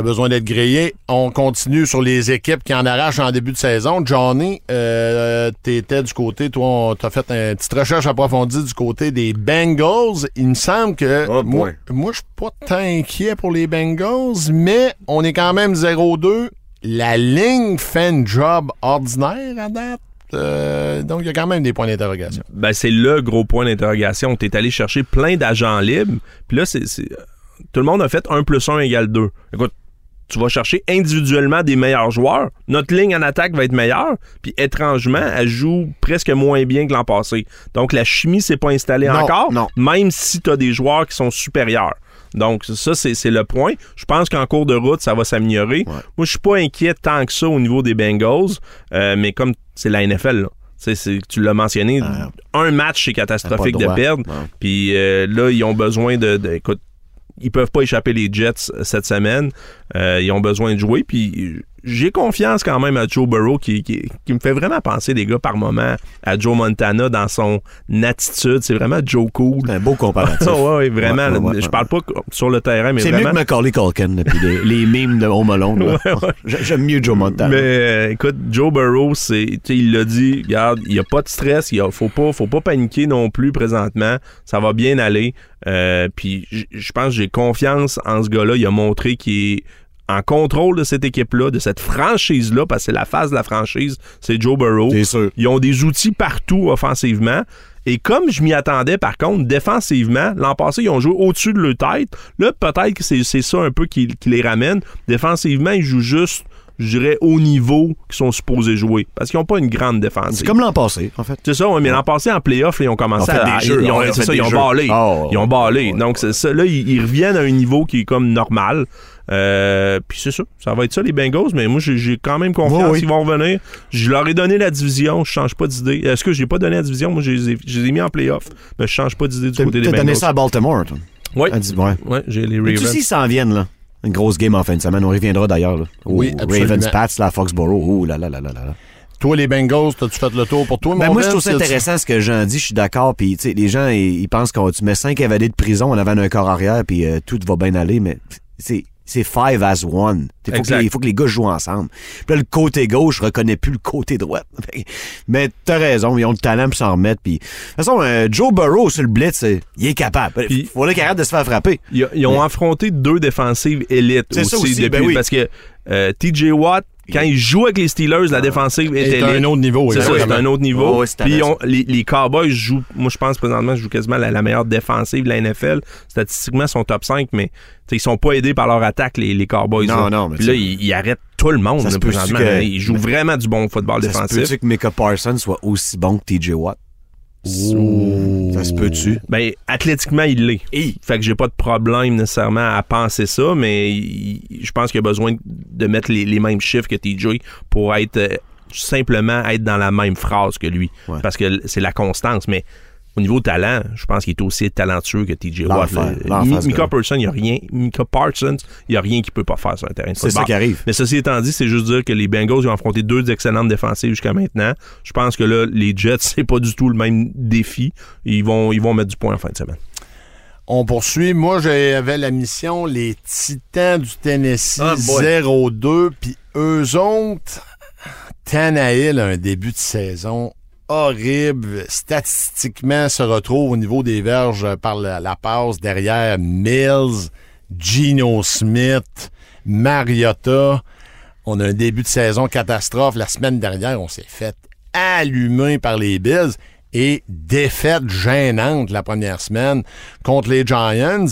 T'as besoin d'être grillé. On continue sur les équipes qui en arrachent en début de saison. Johnny, euh, t'étais du côté, toi, on t'a fait une petite recherche approfondie du côté des Bengals. Il me semble que Oh moi, moi je suis pas tant inquiet pour les Bengals, mais on est quand même 0-2. La ligne fait un job ordinaire à date. Euh, donc, il y a quand même des points d'interrogation. ben, c'est le gros point d'interrogation. Tu es allé chercher plein d'agents libres. Puis là, c'est, c'est- tout le monde a fait 1 plus 1 égale 2. Écoute, tu vas chercher individuellement des meilleurs joueurs. Notre ligne en attaque va être meilleure. Puis étrangement, elle joue presque moins bien que l'an passé. Donc la chimie s'est pas installée Non, encore, non. même si tu as des joueurs qui sont supérieurs. Donc ça, c'est, c'est le point. Je pense qu'en cours de route, ça va s'améliorer. Moi, je suis pas inquiet tant que ça au niveau des Bengals. Euh, mais comme c'est la NFL, là. Tu l'as mentionné, un match, c'est catastrophique de perdre. Puis euh, là, ils ont besoin de, de- Écoute, ils peuvent pas échapper les Jets euh, cette semaine. Euh, ils ont besoin de jouer. Puis j'ai confiance quand même à Joe Burrow qui, qui, qui me fait vraiment penser, les gars, par moment à Joe Montana dans son attitude. C'est vraiment Joe Cool. Un beau comparatif. ouais, ouais, vraiment. Ouais, ouais, ouais, je parle pas sur le terrain, mais C'est mieux vraiment. que Macaulay Culkin depuis les, les mimes de Home Alone. J'aime mieux Joe Montana. Mais euh, écoute, Joe Burrow, c'est, tu sais, il l'a dit, regarde, il n'y a pas de stress, il faut pas, faut pas paniquer non plus présentement, ça va bien aller. Euh, puis je pense que j'ai confiance en ce gars-là. Il a montré qu'il est en contrôle de cette équipe-là, de cette franchise-là, parce que c'est la phase de la franchise, c'est Joe Burrow. C'est sûr. Ils ont des outils partout offensivement. Et comme je m'y attendais, par contre, défensivement, l'an passé, ils ont joué au-dessus de leur tête. Là, peut-être que c'est c'est ça un peu qui, qui les ramène. Défensivement, ils jouent juste, je dirais, au niveau qu'ils sont supposés jouer. Parce qu'ils n'ont pas une grande défense. C'est comme l'an passé, en fait. C'est ça, ouais, mais l'an passé, en playoff, ils ont commencé à. ils ont, ils ont c'est fait ça, des ils ont jeux. ballé. Ils ont ouais, ballé. ouais, Donc, ça. Là, ils, ils reviennent à un niveau qui est comme normal. Euh, puis c'est ça. Ça va être ça, les Bengals. Mais moi, j'ai quand même confiance Oui, oui. qu'ils vont revenir. Je leur ai donné la division. Je change pas d'idée. Est-ce que j'ai pas donné la division? Moi, je les ai, je les ai mis en playoff. Mais je change pas d'idée du côté des t'as donné Bengals. ça à Baltimore, toi. Oui. Ouais. Ouais, j'ai les Mais tu sais, Ravens. ils s'en viennent, là. Une grosse game en fin de semaine. On reviendra d'ailleurs. là. Oui. Ravens Pats, là, à Foxborough. Oh là là là là là. là. Toi, les Bengals, t'as-tu fait le tour pour toi, Ben mon moi, je trouve Vince? ça intéressant ce que Jean dit. Je suis d'accord. Puis, tu sais, les gens, ils, ils pensent qu'on tu mets cinq évadés de prison en avant d'un corps arrière, puis euh, tout va bien aller. Mais c'est c'est five as one. Il faut, que les, il faut que les gars jouent ensemble. Puis là, le côté gauche reconnaît plus le côté droit. Mais t'as raison, ils ont le talent pour s'en remettre. Puis, de toute façon, euh, Joe Burrow sur le blitz, euh, il est capable. Il faut qu'il arrête de se faire frapper. Ils, ont affronté deux défensives élites aussi, aussi, depuis, ben oui. parce que euh, TJ Watt, quand il joue avec les Steelers, la défensive est C'est un autre niveau. C'est ça, c'est un autre niveau. Oh, Puis les, les Cowboys jouent, moi je pense présentement, jouent quasiment la, la meilleure défensive de la NFL. Statistiquement, ils sont top 5, mais ils sont pas aidés par leur attaque, les, les Cowboys. Non, là. non, mais Puis là, ils, ils arrêtent tout le monde Ça là, se présentement. que- Ils jouent vraiment du bon football Ça se défensif. peut-tu que Micah Parsons soit aussi bon que TJ Watt? Ça se peut-tu? Ben, athlétiquement, il l'est. Fait que j'ai pas de problème nécessairement à penser ça, mais il- je pense qu'il y a besoin de mettre les, les mêmes chiffres que TJ pour être euh, simplement être dans la même phrase que lui. Ouais. Parce que c'est la constance. Mais au niveau talent, je pense qu'il est aussi talentueux que TJ Watt. L'enfer, là. l'enfer, Mi- ce Micah gars-là. Parsons, il y a rien. Micah Parsons, il y a rien qu'il peut pas faire sur un terrain de C'est ça qui arrive. Mais ceci étant dit, c'est juste dire que les Bengals ils ont affronté deux excellentes défensives jusqu'à maintenant. Je pense que là, les Jets, c'est pas du tout le même défi. Ils vont, ils vont mettre du point en fin de semaine. On poursuit. Moi, j'avais la mission les Titans du Tennessee Ah, boy. 0-2. Puis eux autres, Tannehill a un début de saison horrible. Statistiquement, se retrouve au niveau des verges par la, passe derrière Mills, Geno Smith, Mariota. On a un début de saison catastrophe. La semaine dernière, on s'est fait allumer par les Bills et défaite gênante la première semaine contre les Giants.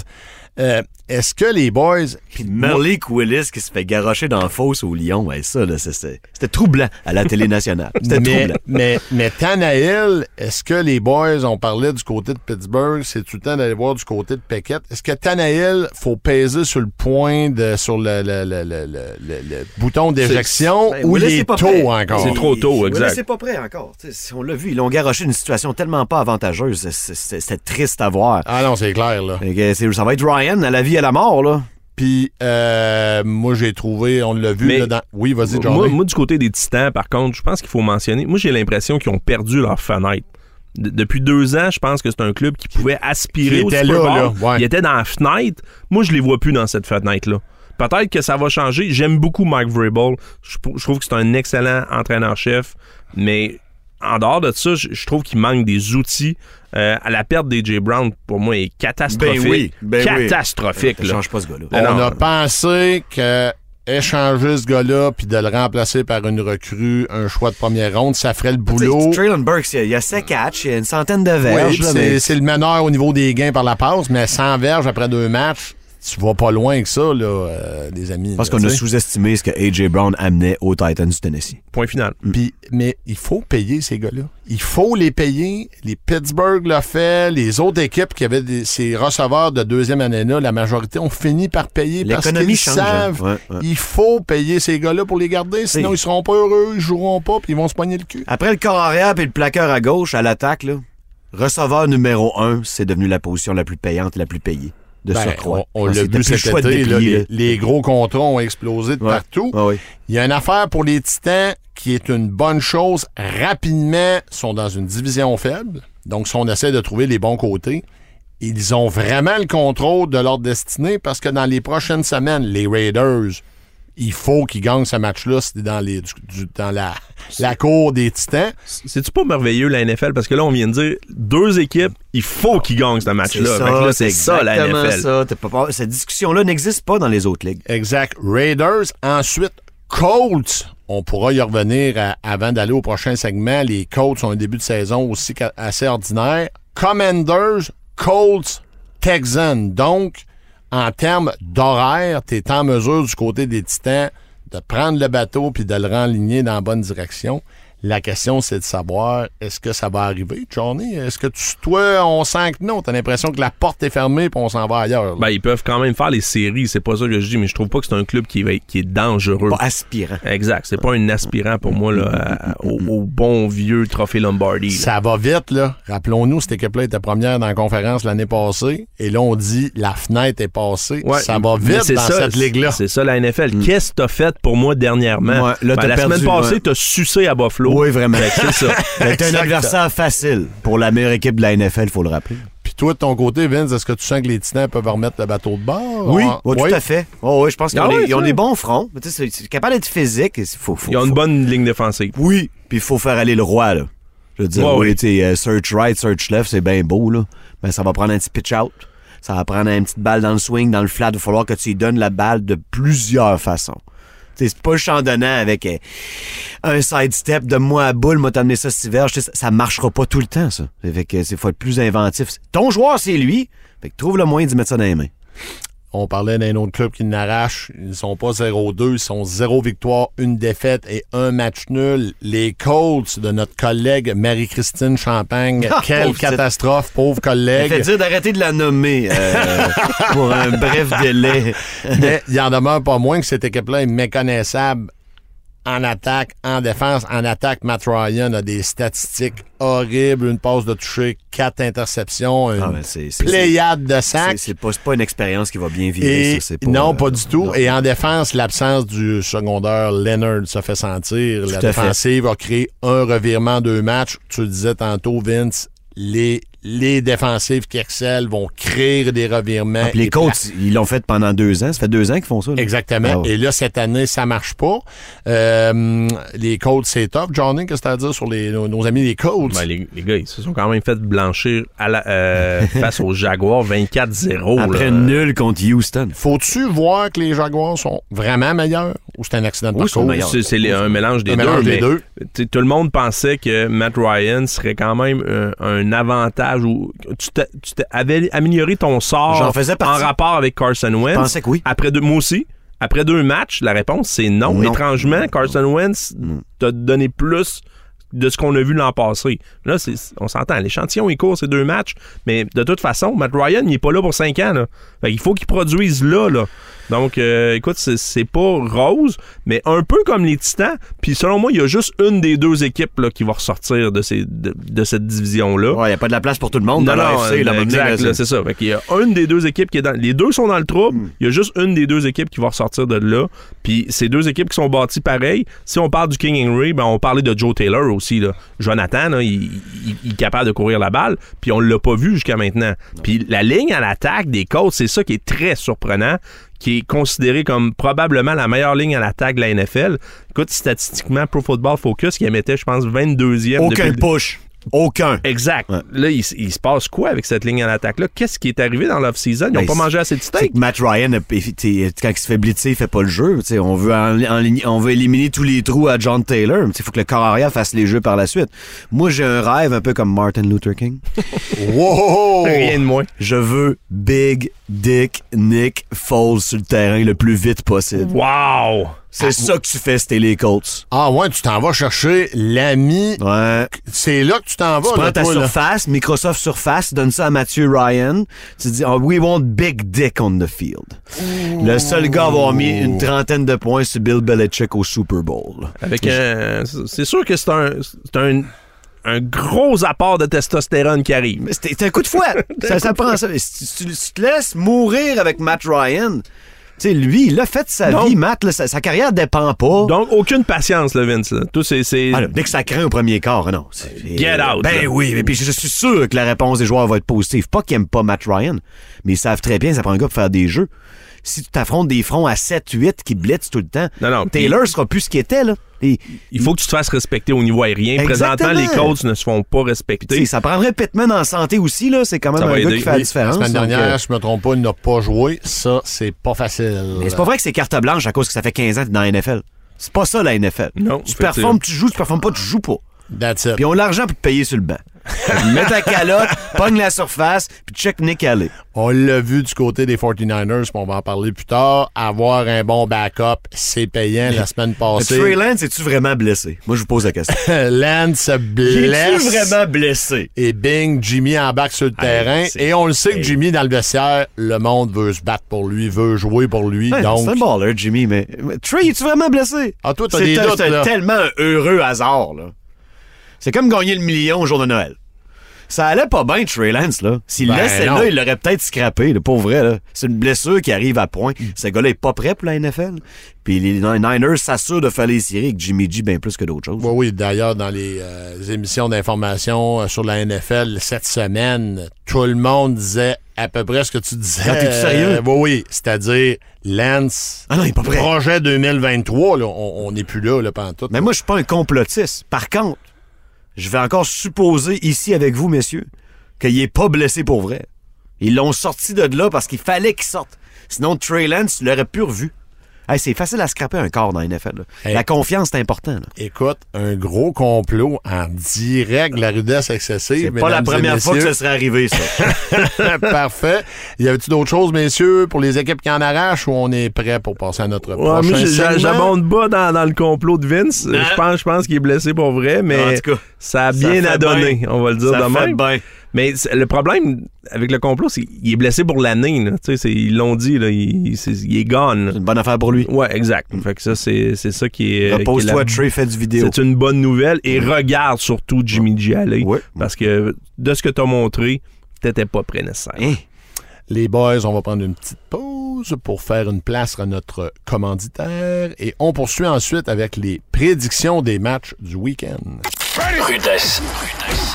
Euh, Est-ce que les boys... Puis Malik Willis qui se fait garrocher dans la fosse au Lyon, ouais, ça, là, c'était troublant à la télé nationale. C'était mais, troublant. mais, mais Tannehill, est-ce que les boys, on parlait du côté de Pittsburgh, c'est tout le temps d'aller voir du côté de Peckett. Est-ce que Tannehill, faut peser sur le point, de, sur le, le, le, le, le- le- le bouton d'éjection Ben, ou Willis il est tôt prêt. encore? C'est trop tôt, Willis, exact. c'est pas prêt encore. Tu sais, si on l'a vu, ils l'ont garoché une situation tellement pas avantageuse. C'est- c'est- C'était triste à voir. Ah non, c'est clair, là. Fait que c'est- Ça va être Ryan à la vie à la mort, là. Puis, euh, moi, j'ai trouvé, on l'a vu là, dans... Oui, vas-y, Moi, Jordan. moi, du côté des Titans, par contre, je pense qu'il faut mentionner. Moi, j'ai l'impression qu'ils ont perdu leur fenêtre. De- depuis deux ans, je pense que c'est un club qui pouvait aspirer au Super là, là, ouais. Il était dans la fenêtre. Moi, je les vois plus dans cette fenêtre-là. Peut-être que ça va changer. J'aime beaucoup Mike Vrabel. Je, je trouve que c'est un excellent entraîneur-chef, mais en dehors de ça, je, je trouve qu'il manque des outils. Euh, à la perte des Brown, pour moi, est catastrophique. Ben oui, ben oui. catastrophique. Là. change pas ce gars-là. On non. a pensé que échanger ce gars-là puis de le remplacer par une recrue, un choix de première ronde, ça ferait le boulot. Traylon Burks, il y a- il y a 7 catchs, il y a une centaine de verges. c'est le meneur au niveau des gains par la passe, mais 100 verges après deux matchs, tu vas pas loin que ça, là, euh, les amis. Parce qu'on a sous-estimé ce que A.J. Brown amenait aux Titans du Tennessee. Point final. Puis, mais il faut payer ces gars-là. Il faut les payer. Les Pittsburgh l'a fait. Les autres équipes qui avaient des- ces receveurs de deuxième année-là, la majorité ont fini par payer parce L'économie qu'ils change, hein. savent. Ouais, ouais. Il faut payer ces gars-là pour les garder. Sinon, Oui. ils seront pas heureux, ils joueront pas, puis ils vont se poigner le cul. Après le corps arrière et le plaqueur à gauche, à l'attaque, là, receveur numéro 1, c'est devenu la position la plus payante et la plus payée. De Ben, surcroît. on l'a vu cet été, là, les, gros contrats ont explosé de Ouais. partout. Il y a une affaire pour les Titans qui est une bonne chose. Rapidement, ils sont dans une division faible. Donc, si on essaie de trouver les bons côtés, ils ont vraiment le contrôle de leur destinée parce que dans les prochaines semaines, les Raiders, il faut qu'ils gagnent ce match-là. C'est dans, les, du- du- dans la, la cour des Titans. C'est-tu pas merveilleux la NFL? Parce que là, on vient de dire deux équipes, il faut qu'ils gagnent ce match-là. Fait que là, C'est ça la exactement NFL. ça. Pas. Cette discussion-là n'existe pas dans les autres ligues. Exact. Raiders. Ensuite, Colts. On pourra y revenir à- avant d'aller au prochain segment. Les Colts ont un début de saison aussi assez ordinaire. Commanders, Colts, Texans. Donc, en termes d'horaire, tu es en mesure du côté des Titans de prendre le bateau puis de le renligner dans la bonne direction. La question, c'est de savoir, est-ce que ça va arriver, Johnny? Est-ce que tu, toi, on sent que non? T'as l'impression que la porte est fermée puis on s'en va ailleurs. là? Ben, ils peuvent quand même faire les séries, c'est pas ça que je dis, mais je trouve pas que c'est un club qui, va être- qui est dangereux. Pas aspirant. Exact, c'est pas un aspirant pour moi là, à- au, au bon vieux trophée Lombardi. là. Ça va vite, là. Rappelons-nous, cette équipe-là était première dans la conférence l'année passée. Et là, on dit la fenêtre est passée. Ouais, ça va vite c'est dans ça, cette ligue-là. C'est ça la NFL. Qu'est-ce que t'as fait pour moi dernièrement? Ouais, là, Ben, la perdu, semaine passée, ouais. t'as sucé à Buffalo. Oui, vraiment. C'est ça. T'es un adversaire facile pour la meilleure équipe de la NFL, faut le rappeler. Puis toi, de ton côté, Vince, est-ce que tu sens que les Titans peuvent remettre le bateau de bord? Oui, Ah, ouais, tout à fait. Oh, oui, je pense qu'ils Ah ont, ouais, des- ils ont des bons fronts. Mais tu sais, C'est c'est capable d'être physique. Il faut, faut, Ils ont une bonne ligne défensive. Oui, puis il faut faire aller le roi, là. Je veux dire, Ouais, oui, oui. tu sais, euh, search right, search left, c'est bien beau, là. Mais ça va prendre un petit pitch out. Ça va prendre une petite balle dans le swing, dans le flat. Il va falloir que tu lui donnes la balle de plusieurs façons. C'est pas juste en donnant avec euh, un sidestep de moi à boule, moi t'amener ça. Je sais, Ça, ça marchera pas tout le temps, ça. Fait que c'est faut être plus inventif. Ton joueur, c'est lui. Fait que trouve le moyen d'y mettre ça dans les mains. On parlait d'un autre club qui n'arrache. Ils sont pas 0-2, ils sont 0 victoire, une défaite et un match nul. Les Colts de notre collègue Marie-Christine Champagne. Ah, Quelle pauvre petite. catastrophe, pauvre Elle fait collègue. dire d'arrêter de la nommer euh, pour un bref délai. Mais il en demeure pas moins que cette équipe-là est méconnaissable en attaque, en défense. En attaque, Matt Ryan a des statistiques horribles. Une passe de toucher, quatre interceptions, une Ah, ben, pléiade de sacs. c'est pas, pas une expérience qui va bien virer, Et ça. c'est non, euh, pas du tout. non. Et en défense, l'absence du secondaire Leonard se fait sentir. La fait. défensive a créé un revirement en deux matchs. Tu le disais tantôt, Vince, les, les défensives qui excellent vont créer des revirements. Ah, puis les coachs, ils l'ont fait pendant deux ans. Ça fait deux ans qu'ils font ça. là. Exactement. Ah ouais. Et là, cette année, ça marche pas. Euh, les Colts, c'est top. Johnny, qu'est-ce que tu as à dire sur les, nos, nos amis les Colts? Ben, les, les gars, ils se sont quand même fait blanchir à la- euh, face aux Jaguars 24-0. Après là. nul contre Houston. Faut-tu voir que les Jaguars sont vraiment meilleurs ou c'est un accident de parcours? meilleurs. C'est c'est les- un mélange des Un deux. mélange des deux. Tout le monde pensait que Matt Ryan serait quand même un, un avantage ou tu t'as- tu t'as- avais amélioré ton sort faisais en rapport avec Carson Wentz? Je pensais que oui. Après deux, moi aussi. Après deux matchs, la réponse c'est non. Non. Étrangement, Carson Wentz t'a donné plus de ce qu'on a vu l'an passé. Là, c'est- on s'entend, l'échantillon est court, c'est deux matchs, mais de toute façon, Matt Ryan, il est pas là pour cinq ans. Là. Fait il faut qu'il produise là. là. Donc, euh, écoute, c'est, c'est pas rose, mais un peu comme les Titans. Puis selon moi, il y a juste une des deux équipes là, qui va ressortir de, ces, de, de cette division-là. Ouais, il n'y a pas de la place pour tout le monde Non, dans non, l'AFC. là, exact, c'est ça. Fait qu'il y a une des deux équipes qui est dans. Les deux sont dans le trouble. Hmm. Il y a juste une des deux équipes qui va ressortir de là. Puis ces deux équipes qui sont bâties pareil. Si on parle du King Henry, ben on parlait de Joe Taylor aussi. Là. Jonathan, là, il, il- il est capable de courir la balle. Puis on l'a pas vu jusqu'à maintenant. Puis la ligne à l'attaque des Colts, c'est ça qui est très surprenant qui est considéré comme probablement la meilleure ligne à l'attaque de la NFL. Écoute, statistiquement, Pro Football Focus, qui émettait, je pense, 22e. Aucun depuis push. Aucun. Exact. Là, il, se passe quoi avec cette ligne à l'attaque-là? Qu'est-ce qui est arrivé dans l'off-season? Ils n'ont Ben, pas mangé assez de steak. que Matt Ryan, quand il se fait blitzer, il fait pas le jeu. T'sais, on, veut en- en- on veut éliminer tous les trous à John Taylor. Il faut que le corps arrière fasse les jeux par la suite. Moi, j'ai un rêve un peu comme Martin Luther King. Wow! Rien de moins. Je veux Big Dick Nick Foles sur le terrain le plus vite possible. Wow! C'est ça que tu fais, c'était les Colts. Ah ouais, tu t'en vas chercher l'ami. Ouais. C'est là que tu t'en vas. Tu là, prends ta toi, là. surface, Microsoft Surface, donne ça à Mathieu Ryan. Tu dis, oh, we want big dick on the field. Le seul gars à avoir mis une trentaine de points sur Bill Belichick au Super Bowl. Avec un- C'est sûr que c'est un, c'est un, un gros apport de testostérone qui arrive. C'était un coup de fouet. ça, ça prend ça. Si tu, si tu te laisses mourir avec Matt Ryan, sais, lui, il a fait sa Donc- vie, Matt. là, sa, sa carrière dépend pas. Donc, aucune patience, le Vince. là. Tout, c'est. c'est- Ah, là, dès que ça craint au premier quart, non. c'est- Get out, Ben oui, mais puis je suis sûr que la réponse des joueurs va être positive. Pas qu'ils aiment pas Matt Ryan, mais ils savent très bien que ça prend un gars pour faire des jeux. Si tu t'affrontes des fronts à 7-8 qui blitzent tout le temps, Non, non, Taylor sera plus ce qu'il était, là. Et, Il faut que tu te fasses respecter au niveau aérien. Exactement. Présentement, les coachs ne se font pas tu respecter. ça prendrait Pittman en santé aussi, là. C'est quand même Ça un gars aider. qui fait la différence. La semaine donc, dernière, euh, je me trompe pas, il n'a pas joué. Ça, c'est pas facile. Mais c'est pas vrai que c'est carte blanche à cause que ça fait 15 ans que t'es dans la NFL. C'est pas ça, la NFL. Non, tu performes, tu joues, tu performes pas, tu joues pas. That's it. Puis ils ont l'argent pour te payer sur le banc. Mets ta calotte, pogne la surface, puis check Nick Alley. On l'a vu du côté des 49ers, puis on va en parler plus tard. Avoir un bon backup, c'est payant la semaine Trey passée. Lance, es-tu vraiment blessé? Moi, je vous pose la question. Lance se blesse. Es-tu vraiment blessé? Et bing, Jimmy embarque sur le terrain. Et on le sait que. Jimmy, dans le vestiaire, le monde veut se battre pour lui, veut jouer pour lui. Ouais, donc, C'est un baller, Jimmy, mais Trey, es-tu vraiment blessé? Ah, toi, t'as C'est des doutes, là. tellement un heureux hasard, là. C'est comme gagner le million au jour de Noël. Ça allait pas bien, Trey Lance, là. S'il Ben laissait non. là, il l'aurait peut-être scrappé, là, pour vrai, là. C'est une blessure qui arrive à point. Ce gars-là est pas prêt pour la NFL. Puis les Niners s'assurent de faire les séries avec Jimmy G bien plus que d'autres choses. Oui, oui. D'ailleurs, dans les euh, émissions d'information euh, sur la NFL cette semaine, tout le monde disait à peu près ce que tu disais. Ah, t'es-tu sérieux? Euh, oui, oui. C'est-à-dire, Lance, Ah non, il est pas prêt. projet 2023, là, on n'est plus là, là, pendant tout. Mais moi, je suis pas un complotiste. Par contre, je vais encore supposer ici avec vous, messieurs, qu'il est pas blessé pour vrai. Ils l'ont sorti de là parce qu'il fallait qu'il sorte. Sinon, Trey Lance l'aurait plus revu. Hey, c'est facile à scraper un corps dans la NFL. là. Hey. La confiance, c'est important. là. Écoute, un gros complot en direct de la rudesse excessive. C'est pas la première fois que ça serait arrivé, ça. Parfait. Y avait-tu d'autres choses, messieurs, pour les équipes qui en arrachent ou on est prêt pour passer à notre Ouais, prochain j'abonde pas dans, dans le complot de Vince. Je pense, je pense qu'il est blessé pour vrai, mais En tout cas, ça a ça bien donner, bien. on va le dire ça de fait même. bien. Mais le problème avec le complot, c'est qu'il est blessé pour l'année. Ils l'ont dit, là, il, c'est- il est gone. C'est une bonne affaire pour lui. Ouais, exact. Fait que ça, c'est c'est ça qui est. Repose-toi, Trey, fais du vidéo. C'est une bonne nouvelle. Et regarde surtout Jimmy G. Ouais. Parce que de ce que tu as montré, t'étais pas prêt nécessaire. Hein? Les boys, on va prendre une petite pause pour faire une place à notre commanditaire et on poursuit ensuite avec les prédictions des matchs du week-end. Rudesse.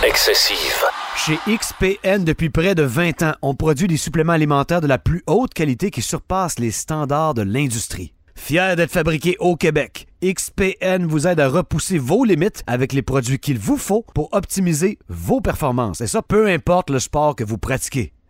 Excessive. Chez XPN, depuis près de 20 ans, on produit des suppléments alimentaires de la plus haute qualité qui surpassent les standards de l'industrie. Fier d'être fabriqué au Québec, XPN vous aide à repousser vos limites avec les produits qu'il vous faut pour optimiser vos performances. Et ça, peu importe le sport que vous pratiquez.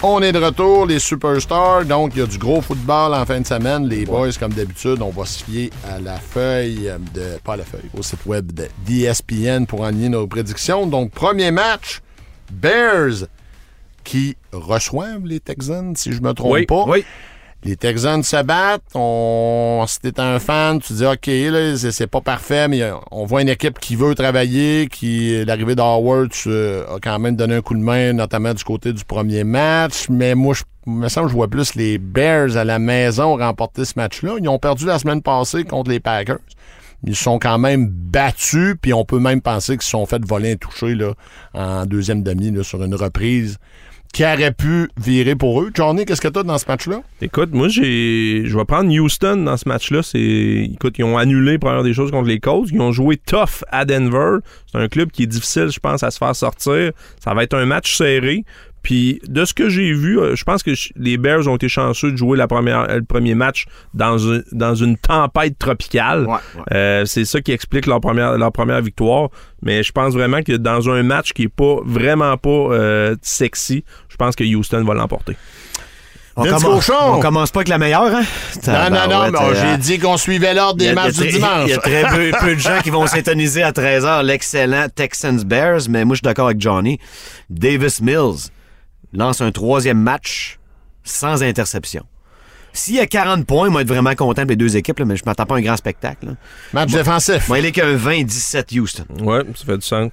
On est de retour, les superstars. Donc, il y a du gros football en fin de semaine. Les boys, comme d'habitude, on va se fier à la feuille de. Pas à la feuille, au site web de d'ESPN pour aligner nos prédictions. Donc, premier match, Bears qui reçoivent les Texans, si je me trompe Oui, pas. oui. Les Texans se battent. On, si t'es un fan, tu dis OK, c'est, pas parfait, mais on voit une équipe qui veut travailler, qui l'arrivée d'Howard euh, a quand même donné un coup de main, notamment du côté du premier match. Mais moi, je me semble que je vois plus les Bears à la maison remporter ce match-là. Ils ont perdu la semaine passée contre les Packers. Ils sont quand même battus, puis on peut même penser qu'ils se sont fait voler un toucher là, en deuxième demi sur une reprise qui aurait pu virer pour eux. Johnny, qu'est-ce que tu as dans ce match-là? Écoute, moi, j'ai, je vais prendre Houston dans ce match-là. C'est, écoute, ils ont annulé première des choses contre les Colts. Ils ont joué tough à Denver. C'est un club qui est difficile, je pense, à se faire sortir. Ça va être un match serré. Puis, de ce que j'ai vu, euh, je pense que les Bears ont été chanceux de jouer la première, le premier match dans, un- dans une tempête tropicale. Ouais, ouais. Euh, c'est ça qui explique leur première, leur première victoire. Mais je pense vraiment que dans un match qui est pas vraiment pas euh, sexy, je pense que Houston va l'emporter. On on commence pas avec la meilleure, hein? Non, non, non, mais j'ai dit qu'on suivait l'ordre des matchs du dimanche. Il y a très peu, peu de gens qui vont s'étoniser à 13h. L'excellent Texans Bears, mais moi, je suis d'accord avec Johnny. Davis Mills lance un troisième match sans interception. S'il y a 40 points, moi, être vraiment content pour les deux équipes, là, mais je m'attends pas à un grand spectacle. là. Match défensif. Moi, il est qu'un 20-17 Houston. Ouais, ça fait du sens.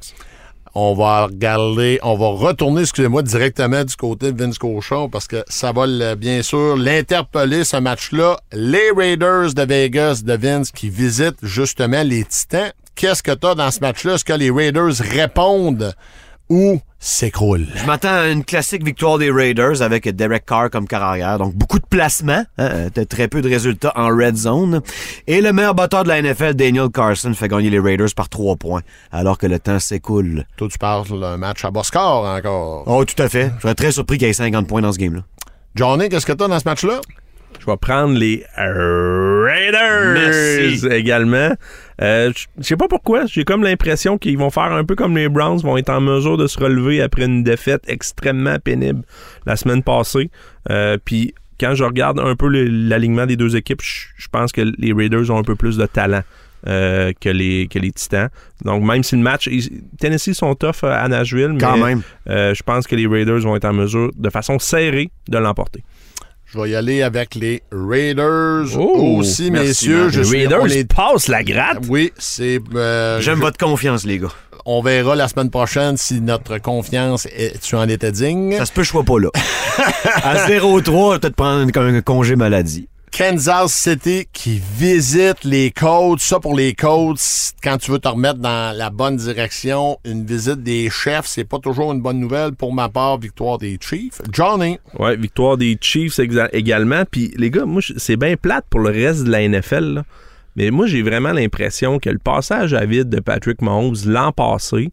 On va regarder, on va retourner, excusez-moi, directement du côté de Vince Cochon parce que ça va bien sûr l'interpeller ce match-là. Les Raiders de Vegas de Vince qui visitent justement les Titans. Qu'est-ce que tu as dans ce match-là? Est-ce que les Raiders répondent ou s'écroulent? Je m'attends à une classique victoire des Raiders avec Derek Carr comme carrière. Donc, beaucoup de placements, hein, euh, très peu de résultats en red zone. Et le meilleur batteur de la NFL, Daniel Carson, fait gagner les Raiders par trois points, alors que le temps s'écoule. Toi, tu parles d'un match à bas score encore. Oh, tout à fait. Je serais très surpris qu'il y ait 50 points dans ce game-là. Johnny, qu'est-ce que tu as dans ce match-là? Je vais prendre les Raiders Merci. également. Euh, je sais pas pourquoi, j'ai comme l'impression qu'ils vont faire un peu comme les Browns, vont être en mesure de se relever après une défaite extrêmement pénible la semaine passée. Euh, Puis quand je regarde un peu l'alignement des deux équipes, je pense que les Raiders ont un peu plus de talent. euh, que les que les Titans. Donc même si le match ils- Tennessee sont tough euh, à Nashville, mais Quand même. euh, je pense que les Raiders vont être en mesure de façon serrée de l'emporter. Je vais y aller avec les Raiders Oh, aussi, merci, messieurs. Je Les suis, Raiders est- passent la gratte. Oui, c'est. euh, J'aime je- votre confiance, les gars. On verra la semaine prochaine si notre confiance est, tu en étais digne. Ça se peut je sois pas là. à 0-3, je vais peut-être prendre un, un congé maladie. Kansas City qui visite les Colts. Ça, pour les Colts, quand tu veux te remettre dans la bonne direction, une visite des chefs, c'est pas toujours une bonne nouvelle. Pour ma part, victoire des Chiefs. Johnny. Ouais, victoire des Chiefs également. Puis les gars, moi, c'est bien plate pour le reste de la NFL. là. Mais moi, j'ai vraiment l'impression que le passage à vide de Patrick Mahomes l'an passé,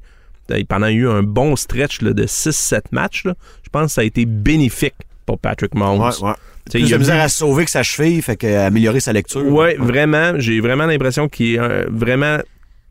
pendant il y a eu un bon stretch là, de 6-7 matchs, là, je pense que ça a été bénéfique pour Patrick Mahomes. Ouais, ouais. Plus il de a misère vu- à se sauver que sa cheville, fait qu'améliorer sa lecture. Ouais, vraiment. J'ai vraiment l'impression qu'il est euh, vraiment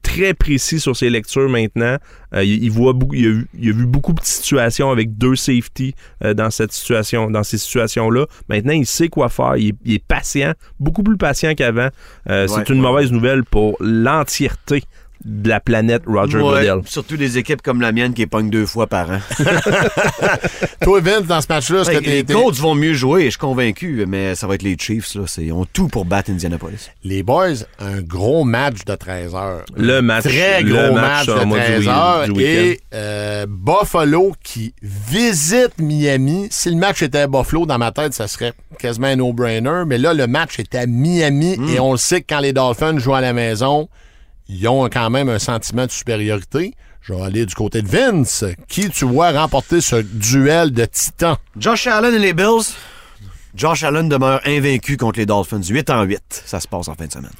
très précis sur ses lectures maintenant. Euh, il, il voit beaucoup, il a, vu, il a vu beaucoup de situations avec deux safety euh, dans cette situation, dans ces situations-là. Maintenant, il sait quoi faire. Il est, il est patient, beaucoup plus patient qu'avant. Euh, Ouais, c'est une ouais. mauvaise nouvelle pour l'entièreté de la planète Roger Ouais, Goodell. surtout des équipes comme la mienne qui pognent deux fois par an. Toi, Vince, dans ce match-là, est-ce que Ouais, t'es les Colts vont mieux jouer, je suis convaincu, mais ça va être les Chiefs. Là. Ils ont tout pour battre Indianapolis. Les boys, un gros match de 13 heures. Le match, Très le gros match de mode du 13 week- heures. du. Et euh, Buffalo qui visite Miami. Si le match était à Buffalo, dans ma tête, ça serait quasiment un no-brainer. Mais là, le match est à Miami Hmm. et on le sait que quand les Dolphins jouent à la maison, ils ont quand même un sentiment de supériorité. Je vais aller du côté de Vince. Qui tu vois remporter ce duel de titans? Josh Allen et les Bills. Josh Allen demeure invaincu contre les Dolphins. 8 en 8. Ça se passe en fin de semaine.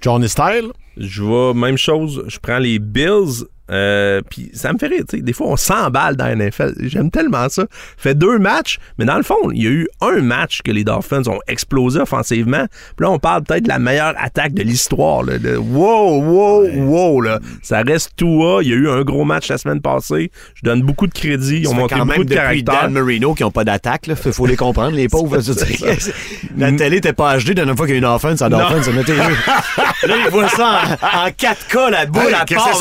Johnny Style? Je vais, même chose, je prends les Bills. Euh, puis ça me fait rire, tu sais. Des fois, on s'emballe dans la NFL. J'aime tellement ça. Fait deux matchs, mais dans le fond, il y a eu un match que les Dolphins ont explosé offensivement. Puis là, on parle peut-être de la meilleure attaque de l'histoire. là, de wow, wow, wow. Là. Ça reste tout Il y a eu un gros match la semaine passée. Je donne beaucoup de crédit. Ils ont montré quand beaucoup même de caractère. Dan Marino qui n'ont pas d'attaque. Il faut les comprendre, les pauvres. la télé n'était pas HD. La dernière fois qu'il y a eu une offense, en offense, ça mettait Là, ils voient ça en, en 4K, la boule Hey, à part.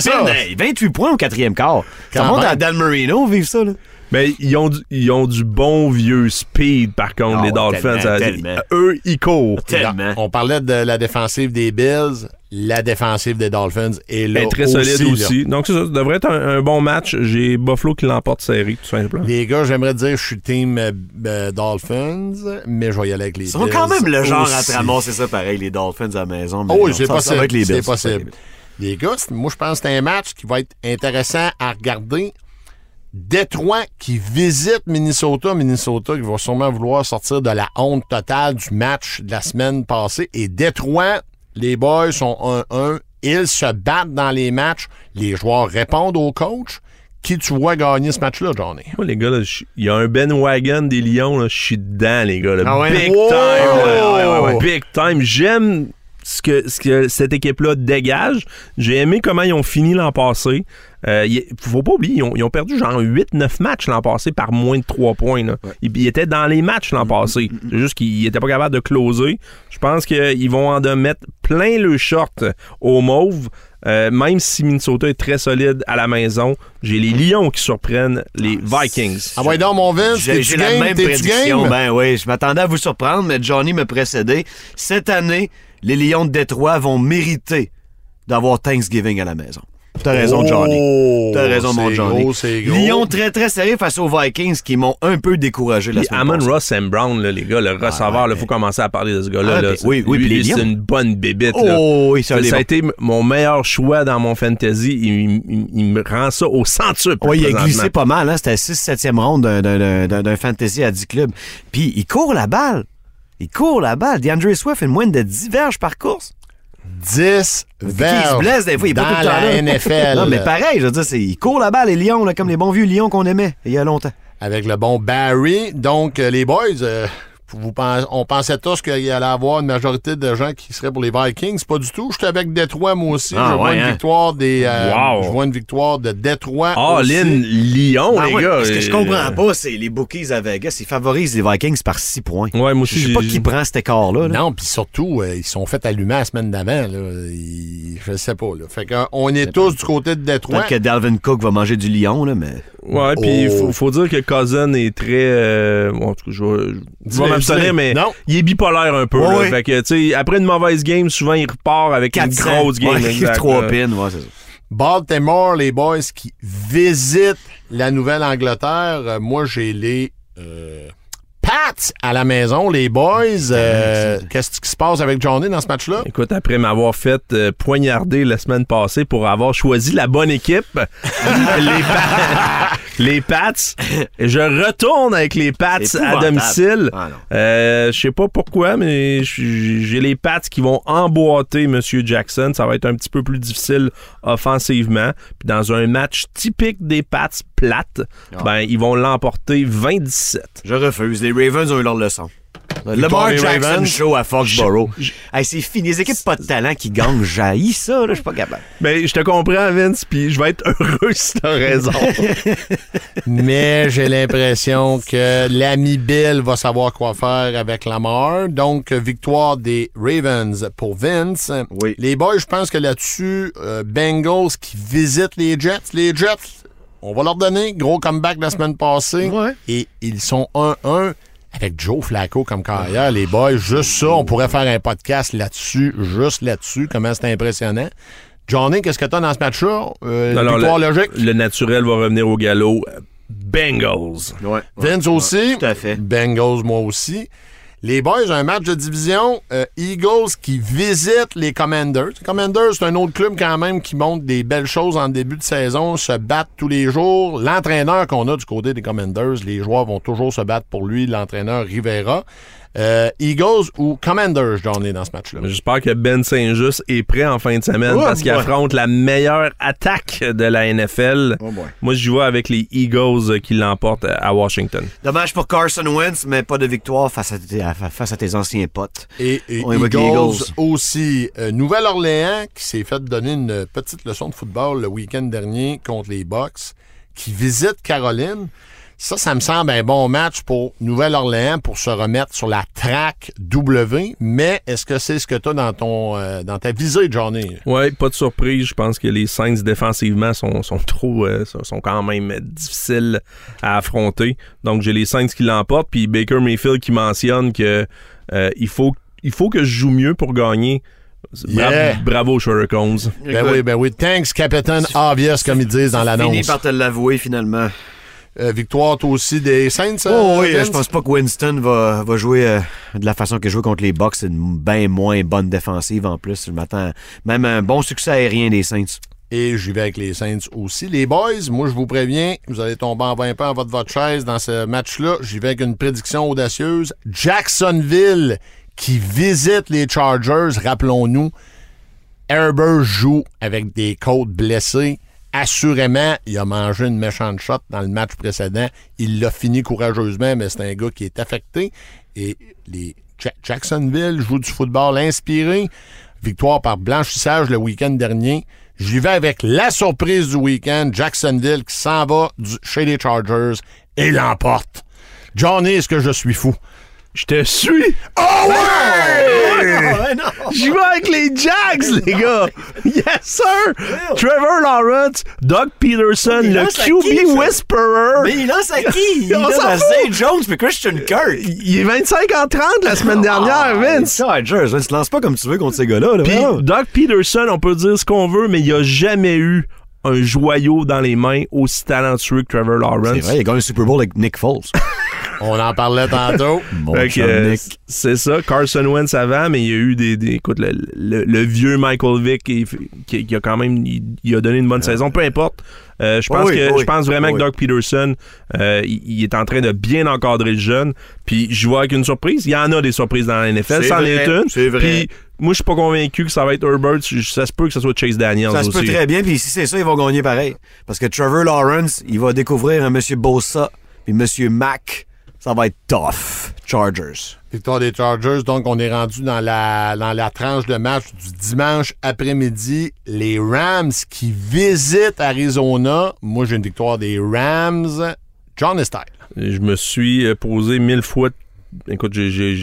ça? Des Qu'est-ce que c'est quatre ça? pins. Hey, 28 points au quatrième quart. Ça monte à. Dan Marino, vivre ça. Là. Mais ils ont, du, ils ont du bon vieux speed, par contre, Ah les Dolphins. tellement, Ça- tellement. Eux, ils courent. Tellement. On parlait de la défensive des Bills. La défensive des Dolphins est là Elle est très solide là. aussi. Donc, ça, ça devrait être un, un bon match. J'ai Buffalo qui l'emporte série, tout simplement. Les gars, j'aimerais dire que je suis team euh, euh, Dolphins, mais je vais y aller avec les Ils sont Bills quand même le genre à aussi. te ramasser ça pareil, les Dolphins à la maison. mais Oh c'est possible. C'est possible. Les gars, moi, je pense que c'est un match qui va être intéressant à regarder. Détroit qui visite Minnesota. Minnesota qui va sûrement vouloir sortir de la honte totale du match de la semaine passée. Et Détroit, les boys sont 1-1. Ils se battent dans les matchs. Les joueurs répondent au coach. Qui tu vois gagner ce match-là, Johnny? Moi, les gars, il y a un Ben Wagon des Lions, je suis dedans, les gars. là. Ah ouais? Big Wow! time. là. Ouais, ouais, ouais, ouais. Big time. J'aime ce que, ce que cette équipe-là dégage. J'ai aimé comment ils ont fini l'an passé. Euh, il- faut pas oublier, ils ont, ils ont perdu genre 8-9 matchs l'an passé par moins de 3 points. là. Ils, ils étaient dans les matchs l'an passé. C'est juste qu'ils étaient pas capables de closer. Je pense qu'ils vont en de mettre plein le short au mauve. Euh, même si Minnesota est très solide à la maison, j'ai les Lions qui surprennent les Vikings. Ah ouais, donc, mon Vince, J'ai la game? même prédiction. game? Ben oui, je m'attendais à vous surprendre, mais Johnny me précédait. Cette année, les Lions de Détroit vont mériter d'avoir Thanksgiving à la maison. T'as raison, Johnny. Oh, T'as raison, mon Johnny. gros. Lyon très, très sérieux face aux Vikings qui m'ont un peu découragé la Puis semaine Amon. Ross Sam Brown, là, les gars, le receveur, il ouais, faut commencer à parler de ce gars-là. Ah, là. puis- oui, oui, Lui, c'est une bonne bébite. Oh, oui, ça, Ça, a été mon meilleur choix dans mon fantasy. Il, il- il me rend ça au centuple. Oui, il a glissé pas mal. Hein? C'était 6-7e ronde d'un- d'un- d'un d'un fantasy à 10 clubs. Puis il court la balle. Il court la balle. DeAndre Swift fait une moyenne de 10 verges par course. 10 Qui se verges blesse des fois, il est pas tout le temps la là. NFL. non, mais pareil, je veux dire, il court la balle, les lions, là, comme les bons vieux lions qu'on aimait il y a longtemps. avec le bon Barry. Donc, euh, les boys, euh, vous on pensait tous qu'il y allait avoir une majorité de gens qui seraient pour les Vikings. Pas du tout. J'étais avec Détroit, moi aussi. Ah, je vois ouais, une hein? victoire des. euh, Wow. Je vois une victoire de Détroit. All aussi. in Lyon, Ah les ouais, gars. Ce que je Euh, comprends pas, c'est les bookies à Vegas, ils favorisent les Vikings par 6 points. Ouais, moi aussi. Je sais pas qui prend cet écart-là. là. Non, puis surtout, euh, ils se sont fait allumer la semaine d'avant. là. Ils- Je sais pas. Là. Fait qu'on est tous du côté de Détroit. Peut-être que Dalvin Cook va manger du lion, là, mais. Ouais, puis il Oh. faut, faut dire que Cousin est très. euh, bon, en tout cas, je vais, je mais Non. il est bipolaire un peu. Ouais, là. ouais. Fait que, tu sais, après une mauvaise game, souvent il repart avec une 400. grosse game. Ouais, trois pins, ouais, c'est ça. Baltimore, les boys qui visitent la Nouvelle-Angleterre. Euh, moi, j'ai les euh, Pats à la maison, les boys. Euh, Qu'est-ce qui se passe avec Johnny dans ce match-là? Écoute, après m'avoir fait euh, poignarder la semaine passée pour avoir choisi la bonne équipe, les, Pa- les Pats, je retourne avec les Pats à domicile. Ah. Euh, Je sais pas pourquoi, mais j'ai les Pats qui vont emboîter M. Jackson. Ça va être un petit peu plus difficile offensivement. Puis dans un match typique des Pats plates, Ah. ben ils vont l'emporter 20-17. Je refuse. Les Ravens ont eu leur leçon. Lamar Jackson Ravens. show à Foxborough. Hey, c'est fini. Les équipes pas de talent qui gagnent, jaillit ça, là, je suis pas capable. Mais je te comprends, Vince, puis je vais être heureux si t'as raison. Mais j'ai l'impression que l'ami Bill va savoir quoi faire avec Lamar. Donc, victoire des Ravens pour Vince. Oui. Les boys, je pense que là-dessus, euh, Bengals qui visitent les Jets. Les Jets, on va leur donner. Gros comeback la semaine passée. Ouais. Et ils sont 1-1 avec Joe Flacco comme carrière. Les boys, juste ça, on pourrait faire un podcast là-dessus, juste là-dessus, comment c'est impressionnant. Johnny, qu'est-ce que t'as dans ce match-là? Euh, victoire le, logique? le naturel va revenir au galop. Bengals. Ouais. Vince aussi? Tout à fait. Bengals, moi aussi. Les boys, un match de division. euh, Eagles qui visitent les Commanders. Les Commanders, c'est un autre club quand même qui montre des belles choses en début de saison, se battent tous les jours. L'entraîneur qu'on a du côté des Commanders, les joueurs vont toujours se battre pour lui, l'entraîneur Rivera. Euh, Eagles ou Commanders, j'en ai dans ce match-là. J'espère que Ben Saint-Just est prêt en fin de semaine Oh parce qu'il affronte la meilleure attaque de la NFL. Oh. Moi, je vois avec les Eagles qui l'emportent à Washington. Dommage pour Carson Wentz, mais pas de victoire face à tes, à- face à tes anciens potes. Et, Eagles. aussi. Euh, Nouvelle-Orléans qui s'est fait donner une petite leçon de football le week-end dernier contre les Bucks, qui visite Caroline. Ça, ça me semble un bon match pour Nouvelle-Orléans pour se remettre sur la track W. Mais est-ce que c'est ce que tu as dans, ton, euh, dans ta visée, Johnny? Ouais, pas de surprise. Je pense que les Saints défensivement sont, sont trop, euh, sont quand même difficiles à affronter. Donc j'ai les Saints qui l'emportent, puis Baker Mayfield qui mentionne que euh, il faut, il faut que je joue mieux pour gagner. Yeah. Bravo, Sherlock Holmes. Ben oui, ben oui. Thanks, Captain Obvious, comme ils disent dans Fini l'annonce. par te l'avouer, finalement. Euh, victoire, toi aussi, des Saints? Oh euh, oui, Vince? je pense pas que Winston va, va jouer euh, de la façon qu'il joue contre les Bucks. C'est une bien moins bonne défensive en plus. Je m'attends même à un bon succès aérien des Saints. Et j'y vais avec les Saints aussi. Les boys, moi je vous préviens, vous allez tomber en 20 pas en votre, votre chaise dans ce match-là. J'y vais avec une prédiction audacieuse. Jacksonville qui visite les Chargers, rappelons-nous. Herbert joue avec des côtes blessées. Assurément, il a mangé une méchante shot dans le match précédent. Il l'a fini courageusement, mais c'est un gars qui est affecté. Et les Ja- Jacksonville joue du football inspiré. Victoire par blanchissage le week-end dernier. J'y vais avec la surprise du week-end. Jacksonville qui s'en va chez les Chargers et l'emporte. Johnny, est-ce que je suis fou? Je te suis. Oh ouais! Je vais avec les Jags, les gars. Yes, sir. Trevor Lawrence, Doug Peterson, le QB? Whisperer. Mais il lance à qui? Il lance à. Zay Jones puis Christian Kirk. Il est 25 en 30 la semaine dernière, Ah, Vince. Chargers, Vince, lance pas comme tu veux contre ces gars-là. Là, Puis. Doug Peterson, on peut dire ce qu'on veut, mais il a jamais eu un joyau dans les mains aussi talentueux que Trevor Lawrence. C'est vrai, il a gagné un Super Bowl avec Nick Foles. On en parlait tantôt. Euh, Nick. c'est ça, Carson Wentz avant, mais il y a eu des, des- écoute, le, le- le vieux Michael Vick qui, qui- qui a quand même, il, il a donné une bonne saison, peu importe. Euh, je pense Oui, que, oui, je pense vraiment oui. que Doug Peterson, euh, il, il est en train de bien encadrer le jeune. Puis je vois avec une surprise. Il y en a des surprises dans la NFL, C'est ça en vrai, est une. c'est vrai. Puis moi, je suis pas convaincu que ça va être Herbert. Ça se peut que ce soit Chase Daniels Ça se peut très bien, puis si c'est ça, ils vont gagner pareil. Parce que Trevor Lawrence, il va découvrir un Monsieur Bosa, puis Monsieur Mack. Ça va être tough. Chargers. Victoire des Chargers. Donc, on est rendu dans la, dans la tranche de match du dimanche après-midi. Les Rams qui visitent Arizona. Moi, j'ai une victoire des Rams. John Style. Je me suis euh, posé mille fois écoute, je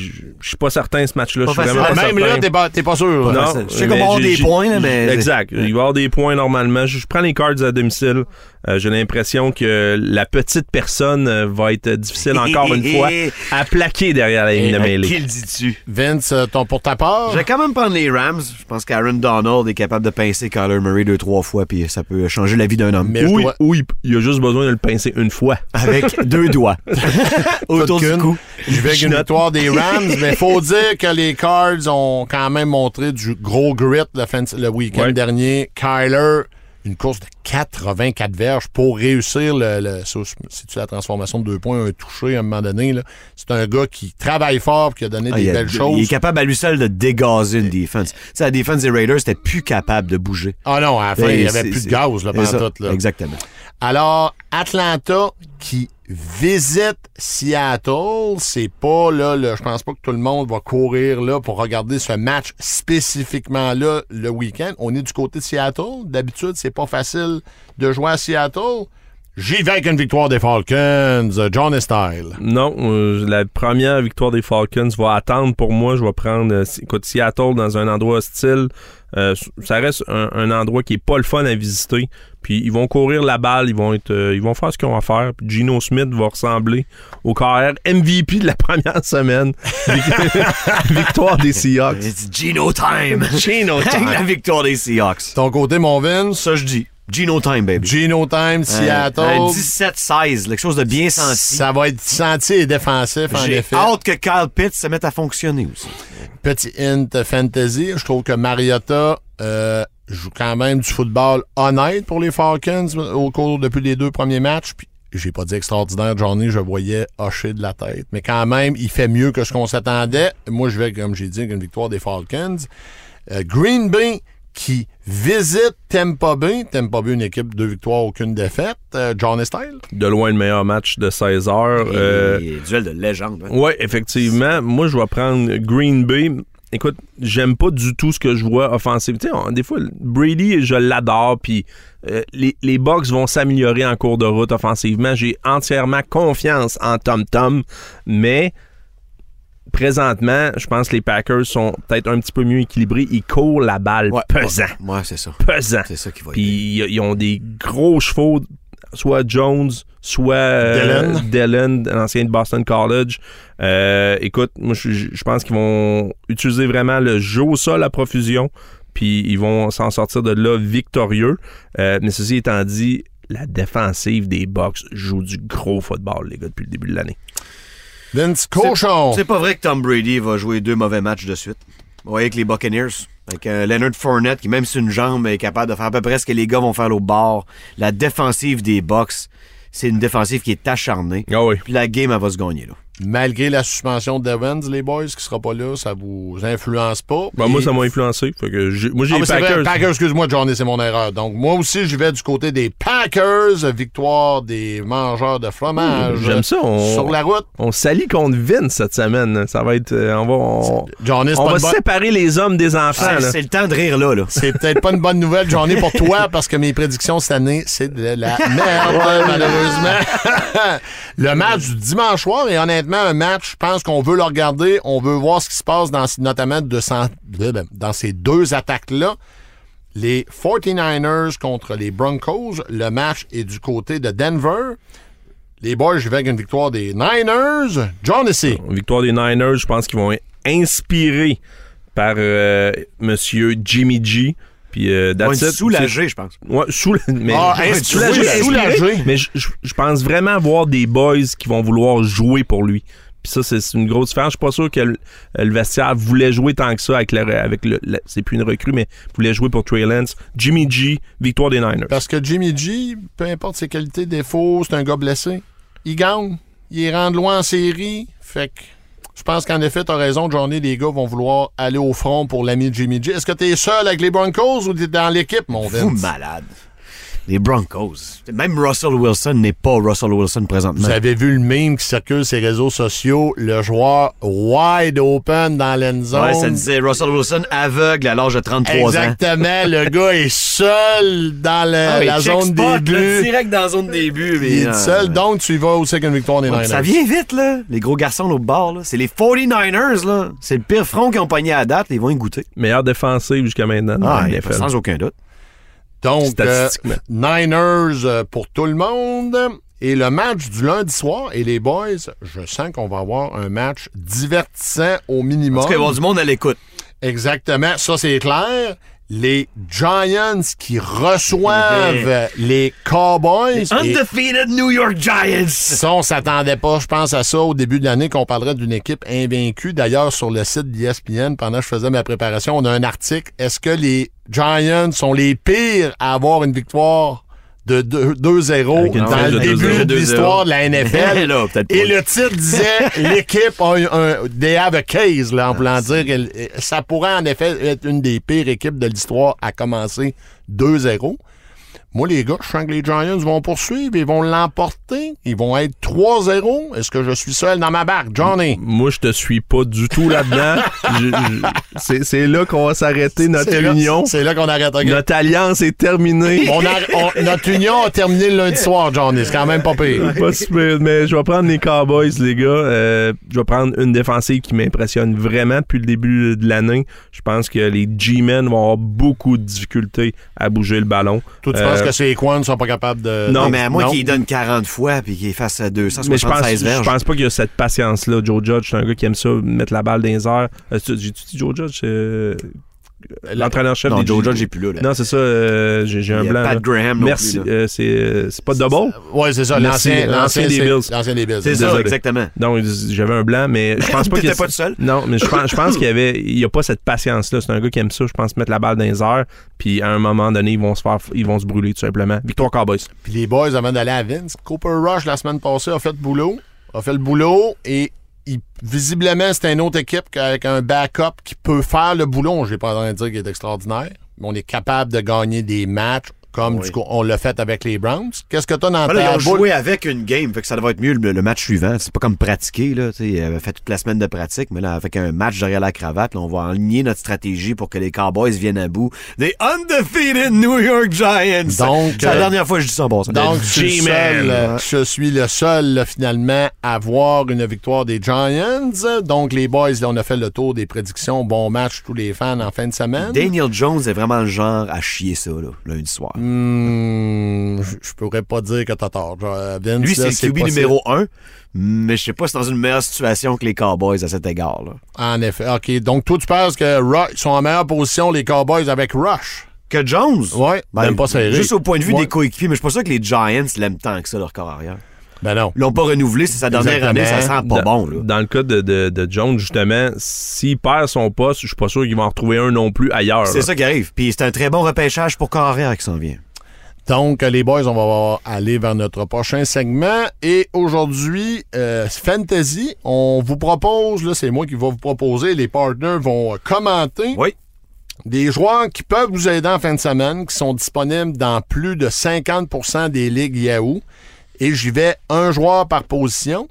suis pas certain ce match-là. Je Pas suis vraiment pas Même certain. là, t'es pas, t'es pas sûr. Non, facile. Je sais qu'on va avoir des points, là, mais- Exact. Il va y avoir des points normalement. Je, je prends les Cards à domicile. Euh, j'ai l'impression que la petite personne euh, va être difficile encore une fois à plaquer derrière la ligne de mêlée. Qui le dis-tu? Vince, euh, ton pour ta part? Je vais quand même prendre les Rams. Je pense qu'Aaron Donald est capable de pincer Kyler Murray deux, trois fois, puis ça peut changer la vie d'un homme. Mais Oui, dois- oui, il a juste besoin de le pincer une fois. Avec deux doigts. Autour du cou. Je vais avec une victoire des Rams, mais faut dire que les Cards ont quand même montré du gros grit le, fin le week-end Ouais. dernier. Kyler, une course de 84 verges pour réussir le, c'est-tu la transformation de deux points, un touché à un moment donné. C'est un gars qui travaille fort qui a donné Ah, des il, a- belles il choses. est capable à lui seul de dégazer une défense. La défense des Raiders, c'était plus capable de bouger. Ah non, à la fin, il n'y avait plus de gaz là, pendant tout. Là. Exactement. Alors, Atlanta qui visite Seattle, c'est pas là, je pense pas que tout le monde va courir là pour regarder ce match spécifiquement là le week-end. On est du côté de Seattle. D'habitude, c'est pas facile de jouer à Seattle. J'y vais avec une victoire des Falcons, euh, John Style. Non, euh, la première victoire des Falcons va attendre pour moi. Je vais prendre euh, écoute, Seattle dans un endroit hostile. Euh, ça reste un, un endroit qui est pas le fun à visiter. Puis ils vont courir la balle, ils vont être, euh, ils vont faire ce qu'ils ont à faire. Puis Gino Smith va ressembler au carrière MVP de la première semaine. victoire des Seahawks. It's Gino time. Gino time. la victoire des Seahawks. Ton côté, mon Vince, Ça, je dis. Gino time, baby. Gino Time, Seattle. Un 17-16, quelque chose de bien senti. Ça va être senti et défensif, en J'ai effet. hâte que Kyle Pitts se mette à fonctionner aussi. Petit hint fantasy. Je trouve que Mariota euh, joue quand même du football honnête pour les Falcons au cours depuis les deux premiers matchs. Puis j'ai pas dit extraordinaire, Johnny, je voyais hocher de la tête. Mais quand même, il fait mieux que ce qu'on s'attendait. Moi, je vais, comme j'ai dit, avec une victoire des Falcons. Euh, Green Bay qui visite Tampa Bay. Tampa Bay, une équipe de victoires, aucune défaite. Euh, Johnny Style. De loin le meilleur match de 16 heures. Euh, duel de légende. hein. Oui, effectivement. Moi, je vais prendre Green Bay. Écoute, j'aime pas du tout ce que je vois offensif. Tu sais, on- des fois, Brady, je l'adore, puis euh, les, les Bucks vont s'améliorer en cours de route offensivement. J'ai entièrement confiance en Tom Tom, mais présentement, je pense que les Packers sont peut-être un petit peu mieux équilibrés. Ils courent la balle Ouais, pesant. Ouais, ouais, c'est ça. Pesant. C'est ça qui va Puis ils ont des gros chevaux, soit Jones, soit euh. Dillon, l'ancien de Boston College. Euh, écoute, moi je je pense qu'ils vont utiliser vraiment le jeu au sol à profusion, puis ils vont s'en sortir de là victorieux. Euh, mais ceci étant dit, la défensive des Bucks joue du gros football, les gars, depuis le début de l'année. Vince Cochon. C'est pas vrai que Tom Brady va jouer deux mauvais matchs de suite. Vous voyez avec les Buccaneers, avec euh, Leonard Fournette, qui même sur une jambe est capable de faire à peu près ce que les gars vont faire au bord. La défensive des Bucks, c'est une défensive qui est acharnée. Ah oui. Puis la game, elle va se gagner, là. Malgré la suspension d'Evans, les boys, qui sera pas là, ça vous influence pas. Ben, moi, Et- ça m'a influencé. Fait que j'ai- moi, j'ai Ah, les vrai, Packers. Packers, excuse-moi, Johnny, c'est mon erreur. Donc, moi aussi, je vais du côté des Packers. Victoire des mangeurs de fromage. J'aime ça. On, Sur la route. on s'allie contre Vince cette semaine. Ça va être. euh, on va, on, Johnny, on va séparer les hommes des enfants. C'est le temps de rire, là. là. C'est peut-être pas une bonne nouvelle, Johnny, pour toi, parce que mes prédictions cette année, c'est de la merde, malheureusement. le match du dimanche soir est honnêtement un match, je pense qu'on veut le regarder, on veut voir ce qui se passe dans, notamment cent- dans ces deux attaques-là. Les 49ers contre les Broncos, le match est du côté de Denver. Les boys, je avec une victoire des Niners. John ici. Victoire des Niners, je pense qu'ils vont être inspirés par euh, Monsieur Jimmy G. Puis, euh, soulagés, je pense. C'est- Ouais, soul- mais, Ah, soulagé, soulagé. Mais je, pense vraiment avoir des boys qui vont vouloir jouer pour lui. Puis ça, c'est une grosse différence. Je suis pas sûr que le, le vestiaire voulait jouer tant que ça avec le. Avec le, le- c'est plus une recrue, mais voulait jouer pour Trey Lance. Jimmy G, victoire des Niners. Parce que Jimmy G, peu importe ses qualités, défauts, c'est un gars blessé. Il gagne. Il rendu loin en série. Fait que je pense qu'en effet, tu as raison, Johnny, les gars vont vouloir aller au front pour l'ami Jimmy G. Est-ce que tu es seul avec les Broncos ou tu es dans l'équipe, mon Vous Vince? malade. Les Broncos. Même Russell Wilson n'est pas Russell Wilson présentement. Vous avez vu le meme qui circule sur les réseaux sociaux, le joueur wide open dans l'end zone. Ouais, ça disait Russell Wilson aveugle à l'âge de 33 ans. Exactement, le gars est seul dans le- Ah la check zone spot, là, début. direct dans la zone début. mais, Il est euh, seul, donc tu y vas aussi avec une victoire des ouais, Niners. ça vient vite, là. Les gros garçons au bord, là. C'est les 49ers, là. C'est le pire front qu'ils ont pogné à date. Ils vont y goûter. Meilleure défensive jusqu'à maintenant. dans Ah, la NFL. sans aucun doute. Donc, euh. Niners euh, pour tout le monde. Et le match du lundi soir, et les boys, je sens qu'on va avoir un match divertissant au minimum. Parce qu'il va y avoir du monde à l'écoute. Exactement, ça c'est clair. Les Giants qui reçoivent les Cowboys. Undefeated New York Giants. ça, on s'attendait pas, je pense, à ça au début de l'année qu'on parlerait d'une équipe invaincue. D'ailleurs, sur le site d'ESPN, pendant que je faisais ma préparation, on a un article. Est-ce que les Giants sont les pires à avoir une victoire de deux- 2-0 Avec une dans le début 2-0. de l'histoire de la NFL? Là, Et le titre disait l'équipe a un, un they have a case là, en voulant dire que ça pourrait en effet être une des pires équipes de l'histoire à commencer 2-0. Moi, les gars, je sens que les Giants vont poursuivre, ils vont l'emporter, ils vont être 3-0. Est-ce que je suis seul dans ma barque, Johnny? Moi, je te suis pas du tout là-dedans. C'est- là qu'on va s'arrêter notre union. C'est là qu'on arrête. ok. Notre alliance est terminée. On a- on- notre union a terminé le lundi soir, Johnny. C'est quand même pas pire. Pas super, mais je vais prendre les Cowboys, les gars. Euh, je vais prendre une défensive qui m'impressionne vraiment depuis le début de l'année. Je pense que les G-Men vont avoir beaucoup de difficultés à bouger le ballon. Euh, penses que ces Equans ne sont pas capables de. Non, Non, mais à moins non. qu'il donne 40 fois puis qu'il fasse à mais je pense, 276 je verges. pense pas qu'il y a cette patience-là. Joe Judge, c'est un gars qui aime ça, mettre la balle dans les airs. Euh, tu- J'ai-tu dit Joe Judge? L'entraîneur-chef des Joe Judge, j'ai plus là. là. Non, c'est ça, euh, j'ai j'ai un blanc. Pat là. Graham non Merci. plus, là. euh, c'est euh, c'est pas double? Ouais, c'est ça, l'ancien, l'ancien des c'est- Bills. L'ancien des Bills. C'est ça, Désolé. exactement. Non, j'avais un blanc, mais je pense pas qu'il pas tout seul? Non, mais je pense, je pense qu'il y avait, il y a pas cette patience-là. C'est un gars qui aime ça, je pense, mettre la balle dans les airs, puis à un moment donné, ils vont se faire, ils vont se brûler tout simplement. Victoire Cowboys. Puis les boys, avant d'aller à Vince, Cooper Rush, la semaine passée, a fait le boulot. A fait le boulot et il- visiblement, c'est une autre équipe avec un backup qui peut faire le boulot. Je pas en train de dire qu'il est extraordinaire, mais on est capable de gagner des matchs comme du coup, on l'a fait avec les Browns. Qu'est-ce que tu as dans Voilà, ta ils ont boule? joué avec une game, fait que ça devrait être mieux le, le match suivant. C'est pas comme pratiquer, là. Ils avaient fait toute la semaine de pratique, mais là, avec un match derrière la cravate, là, on va aligner notre stratégie pour que les Cowboys viennent à bout. Des undefeated New York Giants! Donc, c'est la euh, dernière fois que je dis ça en passant. Donc, je suis, seul, euh, je suis le seul, là, finalement, à voir une victoire des Giants. Donc, les boys, là, on a fait le tour des prédictions. Bon match, tous les fans en fin de semaine. Daniel Jones est vraiment le genre à chier ça, là, lundi soir. Je je pourrais pas dire que t'as tort. Euh, Vince, Lui, c'est le QB numéro 1, mais je sais pas si c'est dans une meilleure situation que les Cowboys à cet égard, là. En effet. OK. Donc, toi, tu penses que Rush sont en meilleure position, les Cowboys, avec Rush? Que Jones? Ouais. même pas serré. Juste au point de vue Ouais. des coéquipiers, mais je suis pas sûr que les Giants l'aiment tant que ça, leur corps arrière. Ben non. Ils l'ont pas renouvelé, c'est sa dernière Exactement. année, ça sent pas dans, bon, là. Dans le cas de, de, de Jones, justement, s'il perd son poste, je suis pas sûr qu'il va en retrouver un non plus ailleurs. C'est ça qui arrive. Puis c'est un très bon repêchage pour corps arrière qui s'en vient. Donc, les boys, on va aller vers notre prochain segment. Et aujourd'hui, euh, Fantasy, on vous propose, là, c'est moi qui vais vous proposer, les partners vont euh, commenter Oui. des joueurs qui peuvent vous aider en fin de semaine, qui sont disponibles dans plus de 50% des ligues Yahoo. Et j'y vais un joueur par position.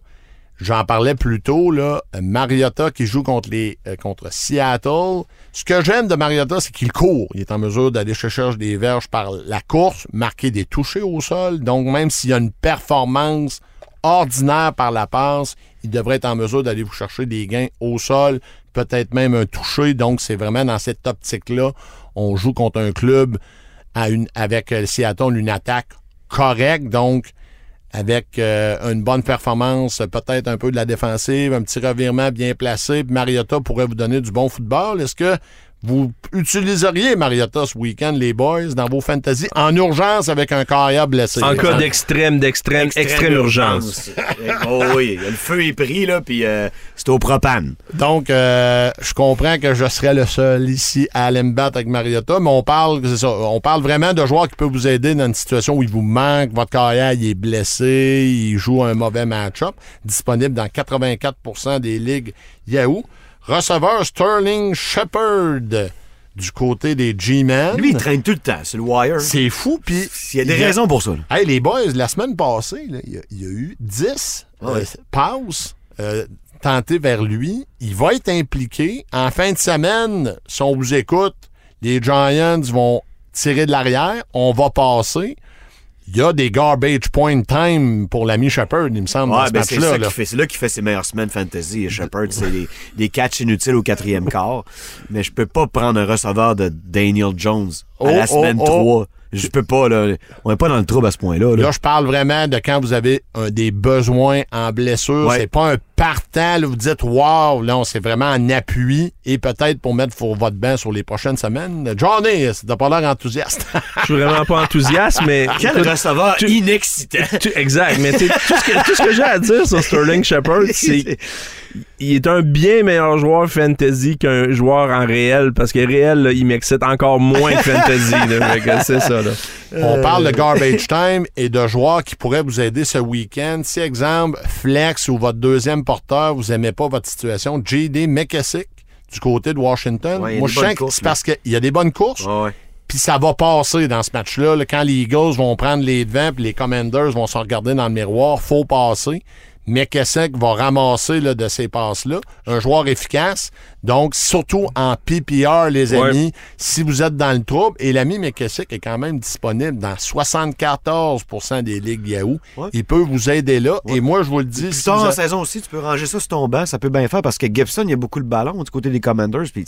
J'en parlais plus tôt, là, Mariota qui joue contre, les, euh, contre Seattle. Ce que j'aime de Mariota, c'est qu'il court. Il est en mesure d'aller chercher des verges par la course, marquer des touchés au sol. Donc, même s'il y a une performance ordinaire par la passe, il devrait être en mesure d'aller vous chercher des gains au sol, peut-être même un touché. Donc, c'est vraiment dans cette optique-là. On joue contre un club à une, avec euh, Seattle, une attaque correcte. Donc, avec euh, une bonne performance, peut-être un peu de la défensive, un petit revirement bien placé. Puis Mariota pourrait vous donner du bon football. Est-ce que vous utiliseriez Mariota ce week-end, les boys, dans vos fantasy, en urgence avec un carrière blessé? En cas d'extrême, d'extrême, extrême, urgence. oh oui, le feu est pris, là, puis euh, c'est au propane. Donc, euh, je comprends que je serais le seul ici à aller me battre avec Mariota, mais on parle, c'est ça, on parle vraiment de joueurs qui peuvent vous aider dans une situation où il vous manque, votre carrière il est blessé, il joue un mauvais match-up, disponible dans 84% des ligues Yahoo. Receveur Sterling Shepard du côté des G-Men. Lui, il traîne tout le temps sur le wire. C'est fou, puis... Il y a des raisons pour ça. là. Hey, les boys, la semaine passée, il, y a, il y a eu 10 Ah Ouais. euh, passes euh, tentées vers lui. Il va être impliqué. En fin de semaine, si on vous écoute, les Giants vont tirer de l'arrière. On va passer. Il y a des garbage point time pour l'ami Shepard, il me semble, dans Ouais, ce ben c'est match-là. ça là. C'est là qu'il fait ses meilleures semaines fantasy. Shepard, c'est des, des catchs inutiles au quatrième quart. Mais je peux pas prendre un receveur de Daniel Jones à Oh, la oh, semaine oh. 3. Je peux pas, là. On est pas dans le trouble à ce point-là. là. Là, je parle vraiment de quand vous avez un- des besoins en blessure. Ouais. C'est pas un partant, là, vous dites wow, là, on c'est vraiment en appui et peut-être pour mettre pour votre banc sur les prochaines semaines. Johnny, t'as pas l'air enthousiaste. Je suis vraiment pas enthousiaste, mais. Quel écoute, receveur tu- inexcitant. tu- exact, mais tu sais, tout ce que, j'ai à dire sur Sterling Shepard, c'est il est un bien meilleur joueur fantasy qu'un joueur en réel, parce que réel, là, il m'excite encore moins que fantasy. c'est ça, là. On parle de garbage time et de joueurs qui pourraient vous aider ce week-end. Si, exemple, Flex ou votre deuxième porteur, vous aimez pas votre situation, JD McKessick du côté de Washington? Ouais, Moi, je sens que c'est parce qu'il y a des bonnes courses. Ouais. Puis ça va passer dans ce match-là. là. Quand les Eagles vont prendre les devants puis les Commanders vont se regarder dans le miroir, faut passer. McKessick va ramasser là, de ces passes-là? Un joueur efficace. Donc, surtout en PPR, les Ouais. amis, si vous êtes dans le trouble, et l'ami McKessick est quand même disponible dans 74% des ligues Yahoo. Ouais. Il peut vous aider là. Et moi, je vous le dis, si tard en a- saison aussi, tu peux ranger ça sur ton banc. Ça peut bien faire parce que Gibson, il a beaucoup le ballon du côté des Commanders. Puis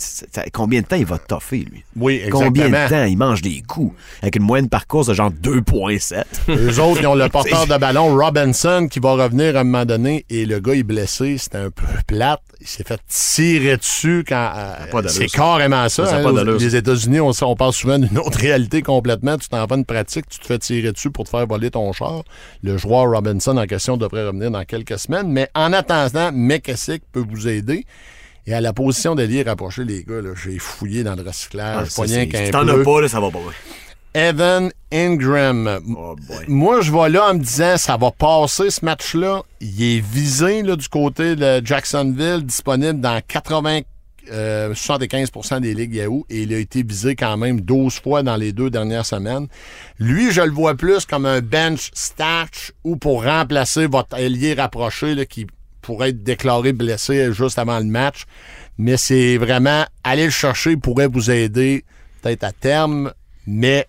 combien de temps il va toffer, lui? Oui, exactement. Combien de temps il mange des coups? Avec une moyenne par course de genre 2,7. Eux autres, ils ont le porteur de ballon, Robinson, qui va revenir à un moment donné. Et le gars, il est blessé. C'était un peu plate. Il s'est fait tirer dessus quand. euh, c'est carrément ça. Hein. les. États-Unis, on, on parle souvent d'une autre réalité complètement. Tu t'en vas une pratique, tu te fais tirer dessus pour te faire voler ton char. Le joueur Robinson en question devrait revenir dans quelques semaines. Mais en attendant, McKessick peut vous aider? Et à la position d'ailier rapproché, les gars, j'ai fouillé dans le recyclage. Ah, rien c'est- qu'un si t'en as pas, là, ça va pas. Evan Ingram. Oh. Moi, je vais là en me disant, ça va passer ce match-là. Il est visé là, du côté de Jacksonville, disponible dans 80, euh, 75% des ligues Yahoo, et il a été visé quand même 12 fois dans les deux dernières semaines. Lui, je le vois plus comme un bench stash ou pour remplacer votre ailier rapproché qui pourrait être déclaré blessé juste avant le match. Mais c'est vraiment, aller le chercher pourrait vous aider peut-être à terme, mais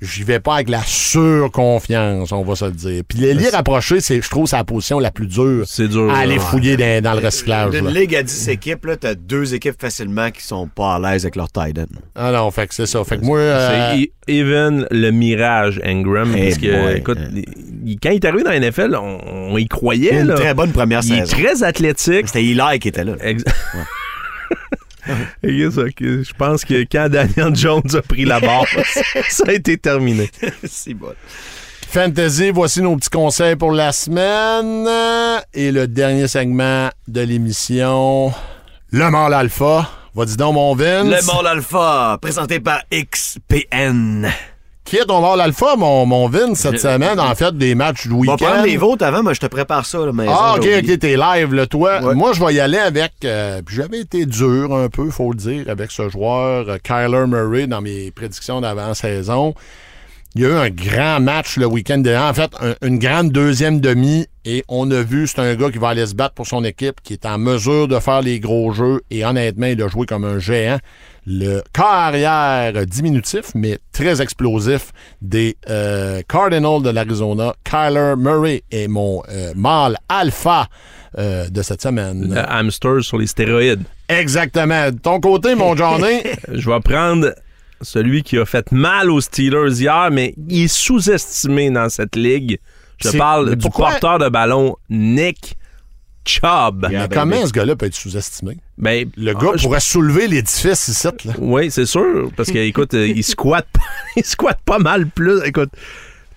j'y vais pas avec la surconfiance, on va se le dire. Puis les liens rapprochés, c'est, je trouve, c'est la position la plus dure C'est dur. à aller fouiller dans, dans le recyclage. D'une là. ligue à 10 équipes, là, t'as deux équipes facilement qui sont pas à l'aise avec leur tight end. Ah non, fait que c'est ça. Fait que moi, euh, C'est E- Even le mirage Ingram. Parce que, boy. écoute, il- quand il est arrivé dans la NFL, on, on y croyait. Une là. très bonne première Il est saison. très athlétique. C'était Eli qui était là. Ex- Et ça, que Je pense que quand Daniel Jones a pris la barre, ça a été terminé. C'est bon. Fantasy, voici nos petits conseils pour la semaine. Et le dernier segment de l'émission, le mâle alpha. Va-dis donc, mon Vince. Le Mall Alpha, présenté par XPN. Qui est ton mâle alpha, mon, mon Vince, cette semaine, en fait, des matchs du On va week-end? prendre les vôtres avant, mais je te prépare ça, là, maison. Ah, ok, ok, t'es live, là, toi. Ouais. Moi, je vais y aller avec. euh, puis j'avais été dur un peu, faut le dire, avec ce joueur, euh, Kyler Murray, dans mes prédictions d'avant-saison. Il y a eu un grand match le week-end dernier. En fait, un- une grande deuxième demi. Et on a vu, c'est un gars qui va aller se battre pour son équipe, qui est en mesure de faire les gros jeux. Et honnêtement, il a joué comme un géant. Le corps arrière diminutif, mais très explosif des euh, Cardinals de l'Arizona. Kyler Murray est mon euh, mâle alpha euh, de cette semaine. Le hamster sur les stéroïdes. Exactement. De ton côté, mon Johnny, Je vais prendre celui qui a fait mal aux Steelers hier, mais il est sous-estimé dans cette ligue. Je parle du porteur de ballon Nick Chubb. Yeah. mais comment ce gars-là peut être sous-estimé? Ben, Le gars ah, je- pourrait soulever l'édifice ici, là. Oui, c'est sûr. Parce que, écoute, euh, il squatte, pas- il squatte pas mal plus. Écoute,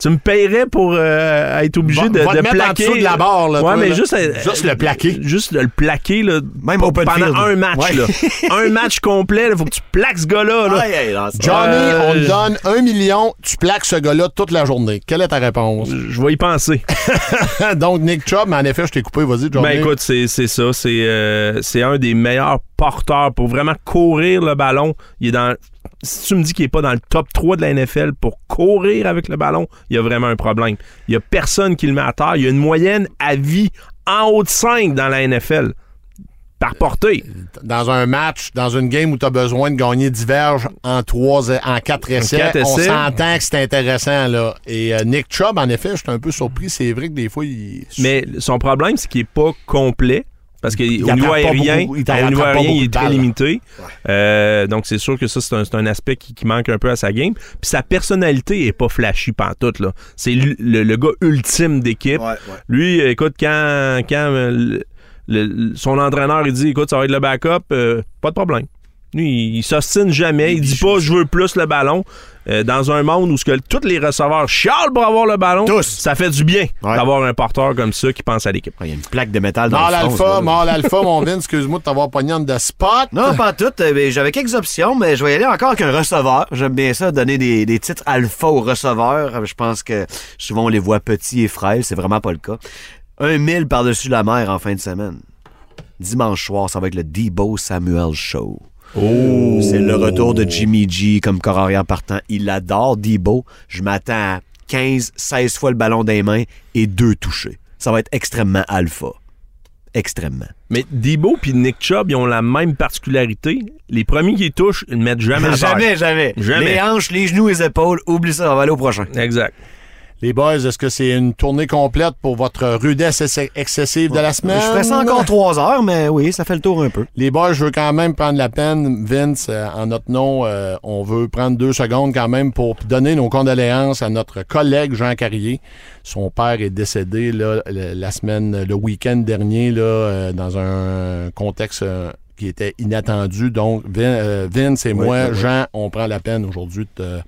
tu me payerais pour euh, être obligé Va- de, va de te mettre en plaquer. de la barre, là, ouais, toi, mais là. juste, euh, Juste le plaquer. Juste le plaquer, là, Même pendant field. un match, Ouais. là. un match complet, il faut que tu plaques ce gars-là, là. Johnny, Euh, on te donne un million, tu plaques ce gars-là toute la journée. Quelle est ta réponse? Je vais y penser. Donc, Nick Chubb, mais en effet, je t'ai coupé. Vas-y, Johnny. Ben écoute, c'est c'est ça. C'est euh, c'est un des meilleurs porteurs pour vraiment courir le ballon. Il est dans. Si tu me dis qu'il est pas dans le top 3 de la NFL pour courir avec le ballon, il y a vraiment un problème. Il y a personne qui le met à terre. Il y a une moyenne à vie en haut de 5 dans la NFL. Par portée. dans un match, dans une game où tu as besoin de gagner diverges en trois, en quatre essais, quatre on s'entend que c'est intéressant. là. Et euh, Nick Chubb, en effet, j'étais un peu surpris. C'est vrai que des fois, il... Mais son problème, c'est qu'il est pas complet. Parce qu'au niveau aérien, beaucoup- il niveau aérien, il est très balles. limité. Euh, donc, c'est sûr que ça, c'est un, un aspect qui, qui manque un peu à sa game. Puis sa personnalité est pas flashy pantoute, là. C'est le, le- le gars ultime d'équipe. Ouais, ouais. Lui, écoute, quand, quand euh, le- le- son entraîneur, il dit, écoute, ça va être le backup, euh, pas de problème. Lui, il, s'ostine jamais. Il dit pas, je veux plus le ballon. Euh, dans un monde où ce que tous les receveurs chialent pour avoir le ballon, Tous. ça fait du bien Ouais. d'avoir un porteur comme ça qui pense à l'équipe. Il y a une plaque de métal dans Mort le fond. l'alpha, ça. mort l'alpha, mon Vince, excuse-moi de t'avoir pogné en de spot. Non, pas tout. Euh, J'avais quelques options, mais je vais y aller encore avec un receveur. J'aime bien ça, donner des, des titres alpha aux receveurs. Je pense que souvent on les voit petits et frêles. C'est vraiment pas le cas. Un mille par-dessus la mer en fin de semaine. Dimanche soir, ça va être le Debo Samuel Show. C'est le retour de Jimmy G comme corps arrière partant. Il adore Debo. Je m'attends à 15, 16 fois le ballon des mains et deux touchés. Ça va être extrêmement alpha. Extrêmement. Mais Debo puis Nick Chubb, ils ont la même particularité. Les premiers qui touchent, ils ne mettent jamais à. Jamais, jamais. Jamais. Les hanches, les genoux, les épaules, oublie ça, on va aller au prochain. Exact. Les boys, est-ce que c'est une tournée complète pour votre rudesse ex- excessive de la semaine? Je ferais ça encore trois heures, mais oui, ça fait le tour un peu. Les boys, je veux quand même prendre la peine, Vince, euh, en notre nom, euh, on veut prendre deux secondes quand même pour donner nos condoléances à notre collègue Jean Carrier. Son père est décédé là, la semaine, le week-end dernier, là, euh, dans un contexte qui était inattendu. Donc, Vin- Vince et moi, oui. Jean, on prend la peine aujourd'hui de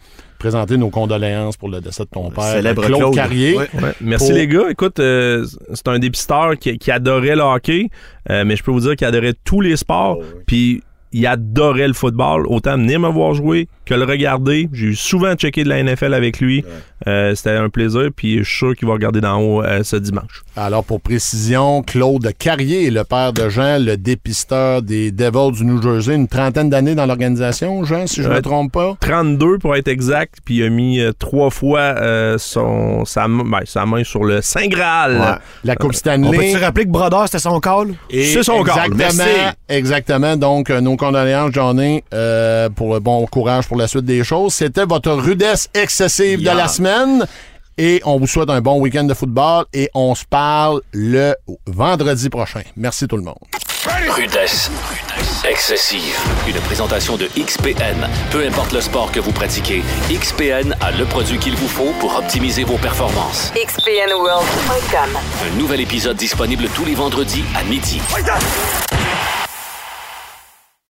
présenter nos condoléances pour le décès de ton père, Célèbre Claude, Claude. Carrier. Ouais. Ouais. Merci Pour- les gars. Écoute, euh, c'est un dépisteur qui, qui adorait le hockey, euh, mais je peux vous dire qu'il adorait tous les sports. Puis il adorait le football, autant venir me voir jouer que le regarder. J'ai eu souvent checké de la NFL avec lui. Euh, C'était un plaisir, puis je suis sûr qu'il va regarder d'en haut euh, ce dimanche. Alors, pour précision, Claude Carrier est le père de Jean, le dépisteur des Devils du New Jersey. Une trentaine d'années dans l'organisation, Jean, si je ne me Ouais. trompe pas. 32 pour être exact, puis il a mis euh, trois fois euh, son, sa, main- ben, sa main sur le Saint Graal. La Coupe On Stanley. peut-tu rappeler que Brodeur, c'était son call? Et C'est son corps. exactement, Merci. exactement. Donc, euh, nos condoléances, Johnny, euh, pour le bon courage pour la suite des choses. C'était votre rudesse excessive de la semaine. Et on vous souhaite un bon week-end de football et on se parle le vendredi prochain. Merci tout le monde. Rudesse. Excessive. Une présentation de XPN. Peu importe le sport que vous pratiquez, XPN a le produit qu'il vous faut pour optimiser vos performances. XPNWorld.com. Un nouvel épisode disponible tous les vendredis à midi.